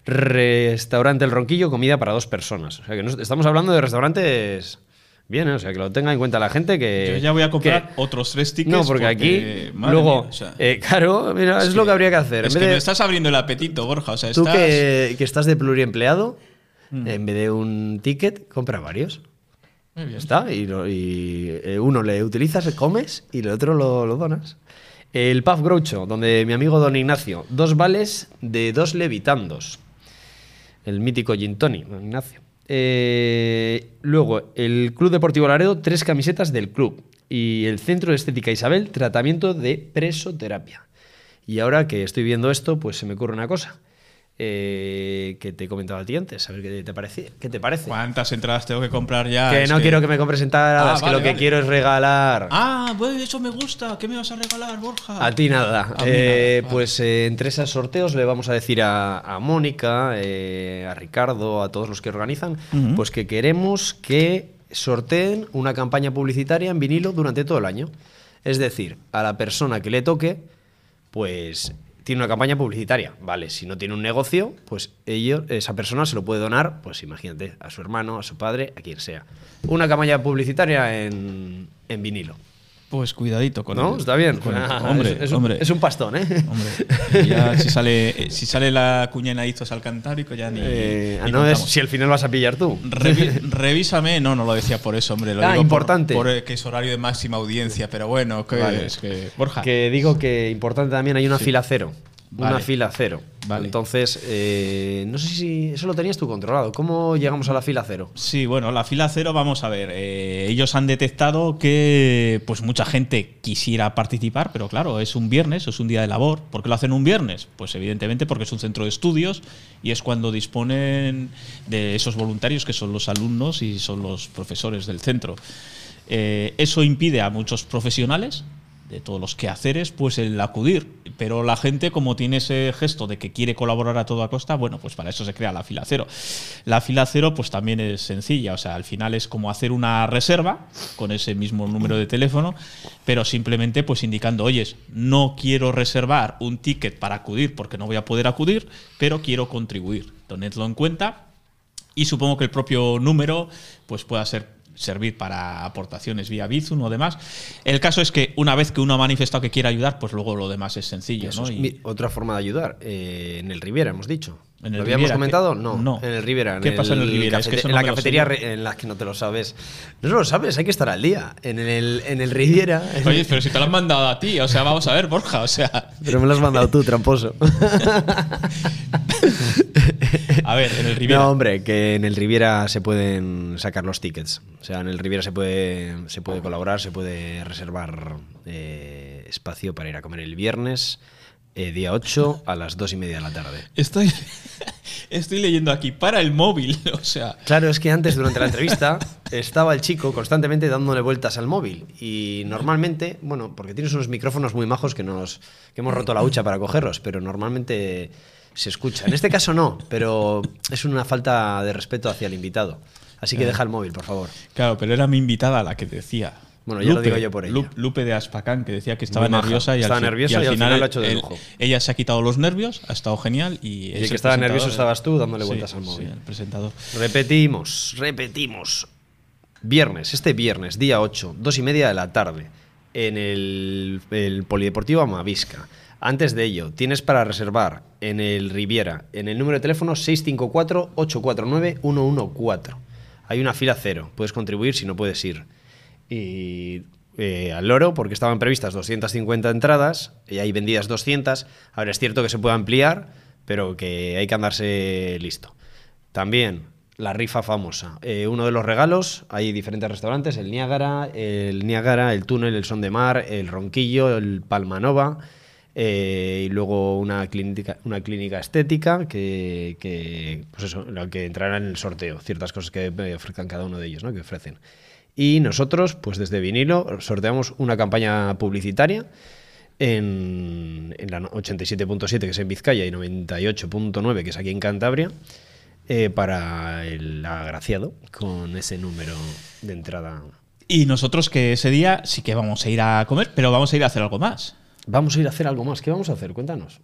Restaurante El Ronquillo, comida para dos personas. Estamos hablando de restaurantes bien, o sea que lo tenga en cuenta la gente que... Yo ya voy a comprar que- otros tres tickets. no, porque, aquí, luego, mía, o sea, eh, claro, mira, es, lo que habría que hacer. Es En que de- me estás abriendo el apetito, Borja. O sea, Tú estás. que, que estás de pluriempleado, Mm. en vez de un ticket, compra varios. Muy bien. Ya está. Y, lo- y, eh, uno le utilizas, comes y el otro lo, lo donas. El Pub Groucho, donde mi amigo Don Ignacio, dos vales de dos levitandos. El mítico Gin Tony, Don Ignacio. Eh, luego, el Club Deportivo Laredo, tres camisetas del club. Y el Centro de Estética Isabel, tratamiento de presoterapia. Y ahora que estoy viendo esto, pues se me ocurre una cosa. Eh, que te he comentado a ti antes, a ver qué te parece. ¿Qué te parece? ¿Cuántas entradas tengo que comprar ya? que Es no quiero que me compres entradas, Ah, que vale, lo que vale. quiero es regalar. Ah, pues eso me gusta. ¿Qué me vas a regalar, Borja? A ti nada. A Eh, nada, vale. Pues eh, entre esos sorteos le vamos a decir a, a Mónica, eh, a Ricardo, a todos los que organizan, pues que queremos que sorteen una campaña publicitaria en vinilo durante todo el año. Es decir, a la persona que le toque, pues tiene una campaña publicitaria. Vale, si no tiene un negocio, pues ellos, esa persona se lo puede donar, pues imagínate, a su hermano, a su padre, a quien sea. Una campaña publicitaria en, en vinilo. Pues cuidadito con ¿No? el- Está bien. con el- Ah, hombre, es, es un, hombre. es un pastón, ¿eh? Hombre, ya si sale, si sale la cuña Izos al cantábrico ya ni. Eh, ni no es si al final vas a pillar tú. Revi- revísame, no, no lo decía por eso, hombre. Lo Ah, digo importante. Por, eh, que es horario de máxima audiencia, pero bueno, que Vale. es que. Borja. Que digo que importante también hay una Sí. fila cero. Una fila cero. Vale. Entonces, eh, no sé si eso lo tenías tú controlado. ¿Cómo llegamos a la fila cero? Sí, bueno, la fila cero, vamos a ver. eh, ellos han detectado que pues mucha gente quisiera participar, pero claro, es un viernes, es un día de labor. ¿Por qué lo hacen un viernes? Pues evidentemente porque es un centro de estudios y es cuando disponen de esos voluntarios que son los alumnos y son los profesores del centro. Eh, eso impide a muchos profesionales de todos los quehaceres, pues el acudir. Pero la gente, como tiene ese gesto de que quiere colaborar a toda costa, bueno, pues para eso se crea la fila cero. La fila cero, pues también es sencilla, o sea, al final es como hacer una reserva con ese mismo número de teléfono, pero simplemente pues indicando, oyes, no quiero reservar un ticket para acudir porque no voy a poder acudir, pero quiero contribuir. Tenedlo en cuenta y supongo que el propio número pues pueda ser servir para aportaciones vía Bizum o demás. El caso es que una vez que uno ha manifestado que quiere ayudar, pues luego lo demás es sencillo, ¿no? es Y- otra forma de ayudar. eh, en el Riviera, hemos dicho. En el ¿Lo habíamos Riviera, comentado? No, No. En el Riviera. en ¿Qué pasa en el Riviera? Es que cafete- eso en no la cafetería re- en la que no te lo sabes. No lo sabes, hay que estar al día. En el, en el Riviera. Oye, pero si te lo han mandado a ti, o sea, vamos a ver, Borja, o sea, Pero me lo has mandado tú, tramposo. a ver, en el Riviera. No, hombre, que en el Riviera se pueden sacar los tickets. O sea, en el Riviera se puede, se puede colaborar, se puede reservar eh, espacio para ir a comer el viernes, eh, día 8, a las 2 y media de la tarde. Estoy, estoy leyendo aquí para el móvil, o sea, Claro, es que antes, durante la entrevista, estaba el chico constantemente dándole vueltas al móvil. Y normalmente, bueno, porque tienes unos micrófonos muy majos que, nos, que hemos roto la hucha para cogerlos, pero normalmente se escucha. En este caso no, pero es una falta de respeto hacia el invitado. Así que Eh. deja el móvil, por favor. claro, pero era mi invitada la que decía. Bueno, ya lo digo yo por ella. Lu- Lupe de Aspacán, que decía que estaba Muy nerviosa y, Estaba al, nerviosa y al final lo ha hecho de lujo. ella se ha quitado los nervios, ha estado genial y, Y el que estaba nervioso estabas tú dándole Sí, vueltas al sí, móvil. el presentador. Repetimos, repetimos. Viernes, este viernes, día 8, dos y media de la tarde, en el, el Polideportivo Amavisca. Antes de ello, tienes para reservar en el Riviera, en el número de teléfono 654-849-114. Hay una fila cero, puedes contribuir si no puedes ir. Y eh, al loro, porque estaban previstas 250 entradas, y hay vendidas 200. Ahora es cierto que se puede ampliar, pero que hay que andarse listo. También la rifa famosa. Eh, uno de los regalos, hay diferentes restaurantes, el Niágara, el Niágara, el Túnel, el Son de Mar, el Ronquillo, el Palmanova, eh, y luego una clínica, una clínica estética que, que, pues eso, la que entrará en el sorteo, ciertas cosas que eh, ofrezcan cada uno de ellos, ¿no? que ofrecen. Y nosotros, pues desde Vinilo, sorteamos una campaña publicitaria en, en la 87.7, que es en Vizcaya, y 98.9, que es aquí en Cantabria, eh, para el agraciado con ese número de entrada. Y nosotros que ese día sí que vamos a ir a comer, pero vamos a ir a hacer algo más. Vamos a ir a hacer algo más. ¿Qué vamos a hacer? Cuéntanos.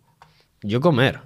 Yo comer.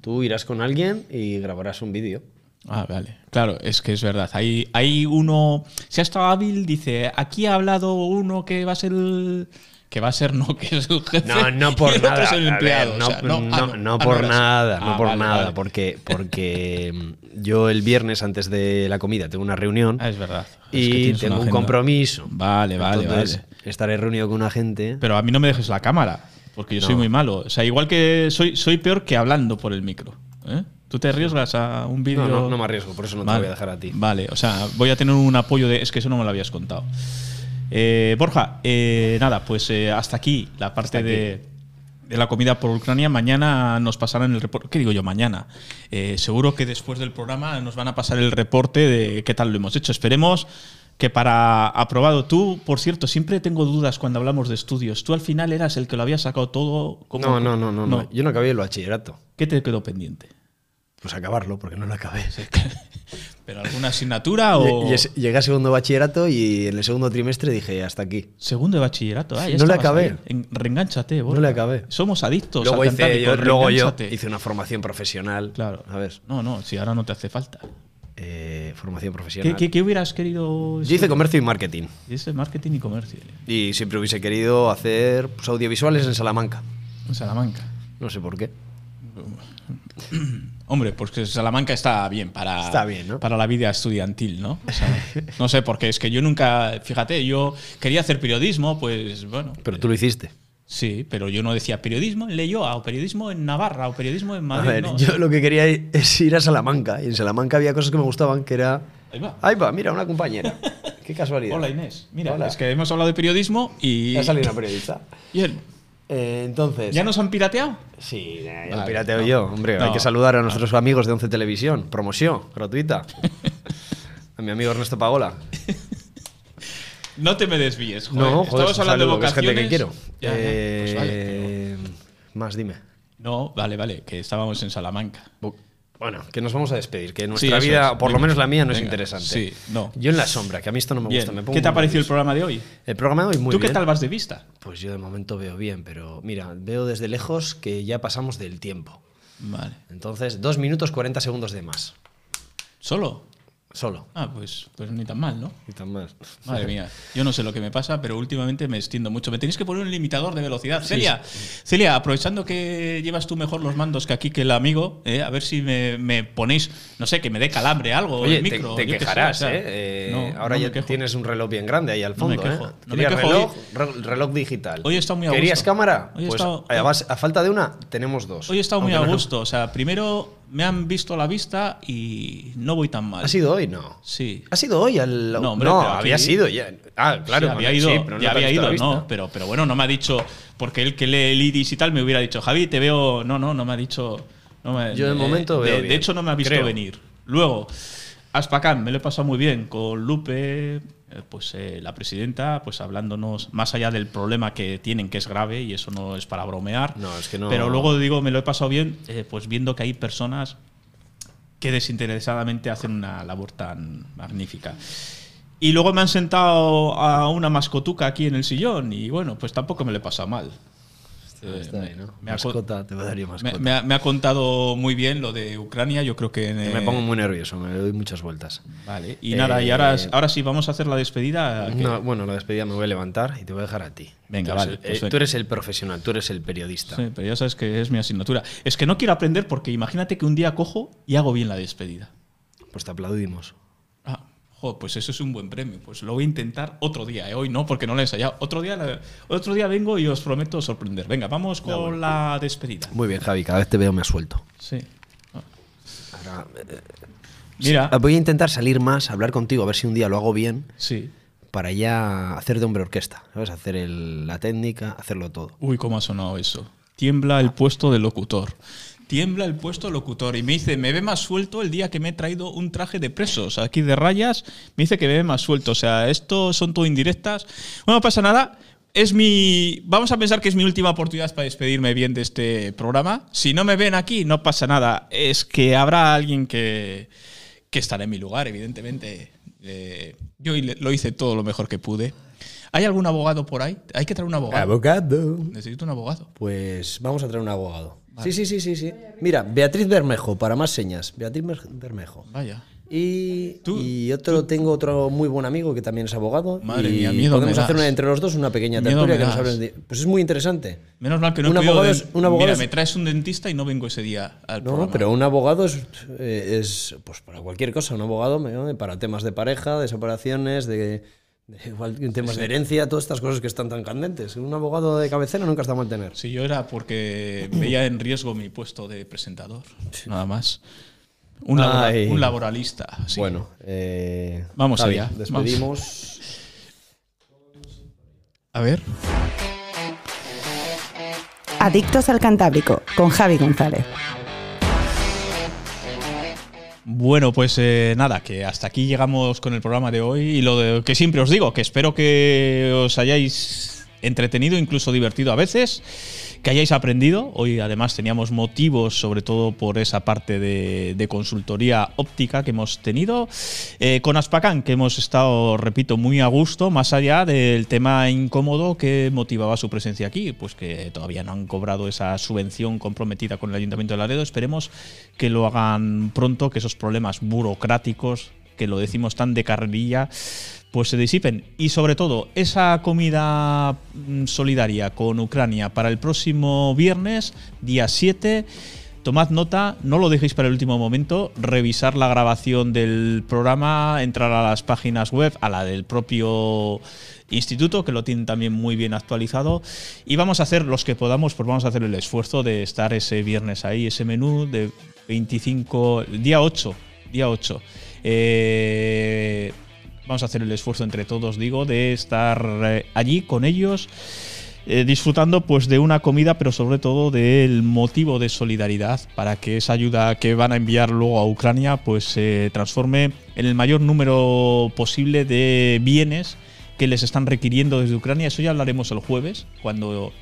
Tú irás con alguien y grabarás un vídeo. Ah, vale. Claro, es que es verdad. Hay, hay uno. Si ha estado hábil, dice: aquí ha hablado uno que va a ser el. Que va a ser, no, que es el jefe. No, no por nada. es el a empleado. ver, no, o sea, no, no, ah, no por nada, no Ah, por vale, nada, vale. porque porque yo el viernes antes de la comida tengo una reunión Ah, es verdad. Es y tengo un agenda. compromiso. Vale, vale, Entonces, vale. Estaré reunido con una gente. Pero a mí no me dejes la cámara, porque yo soy muy malo. O sea, igual que soy, soy peor que hablando por el micro. ¿eh? ¿Tú te arriesgas a un vídeo? No, no, no me arriesgo, por eso no te Vale. voy a dejar a ti. Vale, o sea, voy a tener un apoyo de. Es que eso no me lo habías contado. Eh, Borja, eh, nada, pues eh, hasta aquí la parte aquí. de, de la comida por Ucrania. Mañana nos pasarán el reporte. ¿Qué digo yo? Mañana. Seguro que después del programa nos van a pasar el reporte de qué tal lo hemos hecho. Esperemos que para aprobado. Tú, por cierto, siempre tengo dudas cuando hablamos de estudios. Tú al final eras el que lo había sacado todo. ¿Cómo- No, no, no, no, no. Yo no acabé el bachillerato. ¿Qué te quedó pendiente? Pues acabarlo, porque no lo acabé. ¿Pero alguna asignatura o...? Lle- lle- Llegué a segundo bachillerato y en el segundo trimestre dije hasta aquí. Segundo de bachillerato. Ah, ya No le acabé. ahí. En- reengánchate, Borja. No le acabé. Somos adictos Luego al hice, yo, luego yo hice una formación profesional. Claro. ¿Sabes? No, no, si ahora no te hace falta. Eh, formación ¿Qué, profesional. qué- qué hubieras querido...? Yo hice comercio y marketing. Ese marketing y comercio. Y siempre hubiese querido hacer pues, audiovisuales en Salamanca. En Salamanca. No sé por qué. Hombre, pues que Salamanca está bien para, Está bien, ¿no? para la vida estudiantil, ¿no? O sea, no sé, porque es que yo nunca, fíjate, yo quería hacer periodismo, pues bueno. Pero tú lo hiciste. Sí, pero yo no decía periodismo en Leyoa, o periodismo en Navarra, o periodismo en A Madrid. ver, no. yo lo que quería es ir a Salamanca. Y en Salamanca había cosas que me gustaban, que era... Ahí va. Ahí va, mira, una compañera. Qué casualidad. Hola Inés. Mira, Hola. es que hemos hablado de periodismo y. Ha salido una periodista. Bien. Eh, entonces... ¿Ya nos han pirateado? Sí, ya, Vale, lo pirateo no. yo. Hombre, hay que saludar a nuestros amigos de Once Televisión. Promoción, gratuita. a mi amigo Ernesto Pagola. No te me desvíes, joder. No, joder, Estamos hablando de saludo, que es gente vocaciones. que quiero. Ya, pues vale, Eh, Más, dime. No, vale, vale, que estábamos en Salamanca. Bueno, que nos vamos a despedir, que nuestra vida, es. por lo menos la mía, no es interesante. Sí, no. Yo en la sombra, que a mí esto no me Bien. gusta. Me pongo ¿Qué te ha parecido el programa de hoy? El programa de hoy muy ¿Tú bien. qué tal vas de vista? Pues yo de momento veo bien, pero mira, veo desde lejos que ya pasamos del tiempo. Vale. Entonces, 2 minutos 40 segundos de más. ¿Solo? Solo. Ah, pues, pues ni tan mal, ¿no? Y tan más. Madre mía, yo no sé lo que me pasa, pero últimamente me extiendo mucho. Me tenéis que poner un limitador de velocidad. Celia, Celia, aprovechando que llevas tú mejor los mandos que aquí que el amigo, eh, a ver si me, me ponéis, no sé, que me dé calambre algo. Oye, el te- micro, te, quejarás, sea, ¿eh? Eh, no, Ahora no ya quejo. tienes un reloj bien grande ahí al No me fondo. quejo, ¿eh? no me Querías quejo. reloj, re- reloj digital. Hoy he estado muy a ¿Querías gusto. cámara? Hoy he pues estado- a, a falta de una, tenemos dos. Hoy he estado muy a no- gusto. O sea, primero me han visto a la vista y no voy tan mal. ¿Ha sido hoy? No. Sí. ¿Ha sido hoy? Al... No, hombre, pero aquí- había sido ya. Ah, claro. Sí, había ido, sí, pero no ya había ido, no, pero, pero bueno, no me ha dicho, porque él que lee el iris y tal me hubiera dicho, Javi, te veo, no, no, no me ha dicho, no me- Yo de momento de, veo de bien, hecho no me ha visto creo. venir. Luego, Aspacán, me lo he pasado muy bien con Lupe, eh, pues eh, la presidenta, pues hablándonos más allá del problema que tienen, que es grave y eso no es para bromear. No, es que no- Pero luego digo, me lo he pasado bien, eh, pues viendo que hay personas que desinteresadamente hacen una labor tan magnífica. Y luego me han sentado a una mascotuca aquí en el sillón y bueno, pues tampoco me lo he pasado mal. Eh, Está ahí, ¿no? me ha co- Mascota, te voy a dar yo me, mascota. me ha, me ha contado muy bien lo de Ucrania, yo creo que... Me pongo muy nervioso, me doy muchas vueltas. Vale, y nada, y ahora, ahora sí, vamos a hacer la despedida. No, bueno, la despedida me voy a levantar y te voy a dejar a ti. Venga, Tú eres vale, pues eh, tú eres el profesional, tú eres el periodista. Sí, pero ya sabes que es mi asignatura. Es que no quiero aprender porque imagínate que un día cojo y hago bien la despedida. Pues te aplaudimos. Ah, jo, pues eso es un buen premio. Pues lo voy a intentar otro día. ¿eh? Hoy no, porque no lo he ensayado. Otro día, la- otro día vengo y os prometo sorprender. Venga, vamos con la despedida. Muy bien, Javi, cada vez te veo más suelto. Sí. Ahora, eh, Mira. Voy a intentar salir más, hablar contigo, a ver si un día lo hago bien. Sí. Para ya hacer de hombre orquesta, ¿sabes? Hacer el- la técnica, hacerlo todo. Uy, cómo ha sonado eso. Tiembla el puesto de locutor. Tiembla el puesto locutor. Y me dice, me ve más suelto el día que me he traído un traje de presos aquí de rayas. Me dice que me ve más suelto. O sea, esto son todo indirectas. Bueno, no pasa nada. Es mi. Vamos a pensar que es mi última oportunidad para despedirme bien de este programa. Si no me ven aquí, no pasa nada. Es que habrá alguien que, que estará en mi lugar, evidentemente. Eh, yo lo hice todo lo mejor que pude. ¿Hay algún abogado por ahí? Hay que traer un abogado. Abogado. Necesito un abogado. Pues vamos a traer un abogado. Sí, sí, sí, sí, sí. Mira, Beatriz Bermejo, para más señas. Beatriz Ber- Bermejo. Vaya. Y, y otro, tengo otro muy buen amigo que también es abogado. Madre y miedo me Podemos das. hacer una, entre los dos una pequeña tertulia que nos hablen de- Pues es muy interesante. Menos mal que no un he abogado de- es- un abogado Mira, es- me traes un dentista y no vengo ese día al No, programa. pero un abogado es, eh, es, pues para cualquier cosa. Un abogado para temas de pareja, de separaciones, de, igual, temas de herencia, todas estas cosas que están tan candentes. Un abogado de cabecera nunca está mal tener. Si yo era porque veía en riesgo mi puesto de presentador, nada más. Un, labora- un laboralista. sí. Bueno, eh, Vamos allá. Despedimos. A ver. Adictos al Cantábrico, con Javi González. Bueno, pues eh, nada, que hasta aquí llegamos con el programa de hoy y lo de- que siempre os digo, que espero que os hayáis entretenido, incluso divertido a veces. Que hayáis aprendido. Hoy además teníamos motivos, sobre todo por esa parte de, consultoría óptica que hemos tenido. Eh, con Aspacan, que hemos estado, repito, muy a gusto, más allá del tema incómodo que motivaba su presencia aquí, pues que todavía no han cobrado esa subvención comprometida con el Ayuntamiento de Laredo. Esperemos que lo hagan pronto, que esos problemas burocráticos, que lo decimos tan de carrerilla, pues se disipen. Y sobre todo, esa comida mm, solidaria con Ucrania para el próximo viernes, día 7. Tomad nota, no lo dejéis para el último momento, revisar la grabación del programa, entrar a las páginas web, a la del propio instituto, que lo tienen también muy bien actualizado. Y vamos a hacer los que podamos, pues vamos a hacer el esfuerzo de estar ese viernes ahí, ese menú de 25, día 8, día 8. Eh, vamos a hacer el esfuerzo entre todos, digo, de estar eh, allí con ellos. eh, disfrutando pues de una comida, pero sobre todo del motivo de solidaridad para que esa ayuda que van a enviar luego a Ucrania pues se transforme en el mayor número posible de bienes que les están requiriendo desde Ucrania. Eso ya hablaremos el jueves, cuando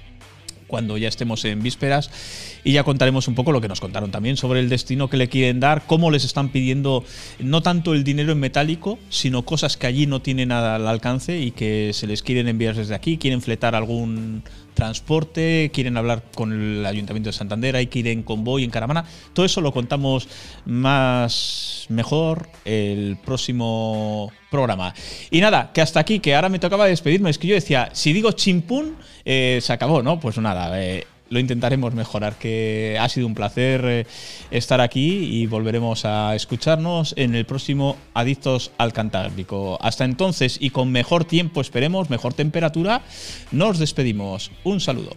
cuando ya estemos en vísperas y ya contaremos un poco lo que nos contaron también sobre el destino que le quieren dar, cómo les están pidiendo no tanto el dinero en metálico, sino cosas que allí no tienen al alcance y que se les quieren enviar desde aquí, quieren fletar algún transporte, quieren hablar con el Ayuntamiento de Santander, hay que ir en convoy, en caravana. Todo eso lo contamos más mejor el próximo programa. Y nada, que hasta aquí, que ahora me tocaba despedirme. Es que yo decía, si digo chimpún, eh, se acabó, ¿no? Pues nada, eh, lo intentaremos mejorar, que ha sido un placer eh, estar aquí y volveremos a escucharnos en el próximo Adictos al Cantábrico. Hasta entonces y con mejor tiempo, esperemos, mejor temperatura, nos despedimos. Un saludo.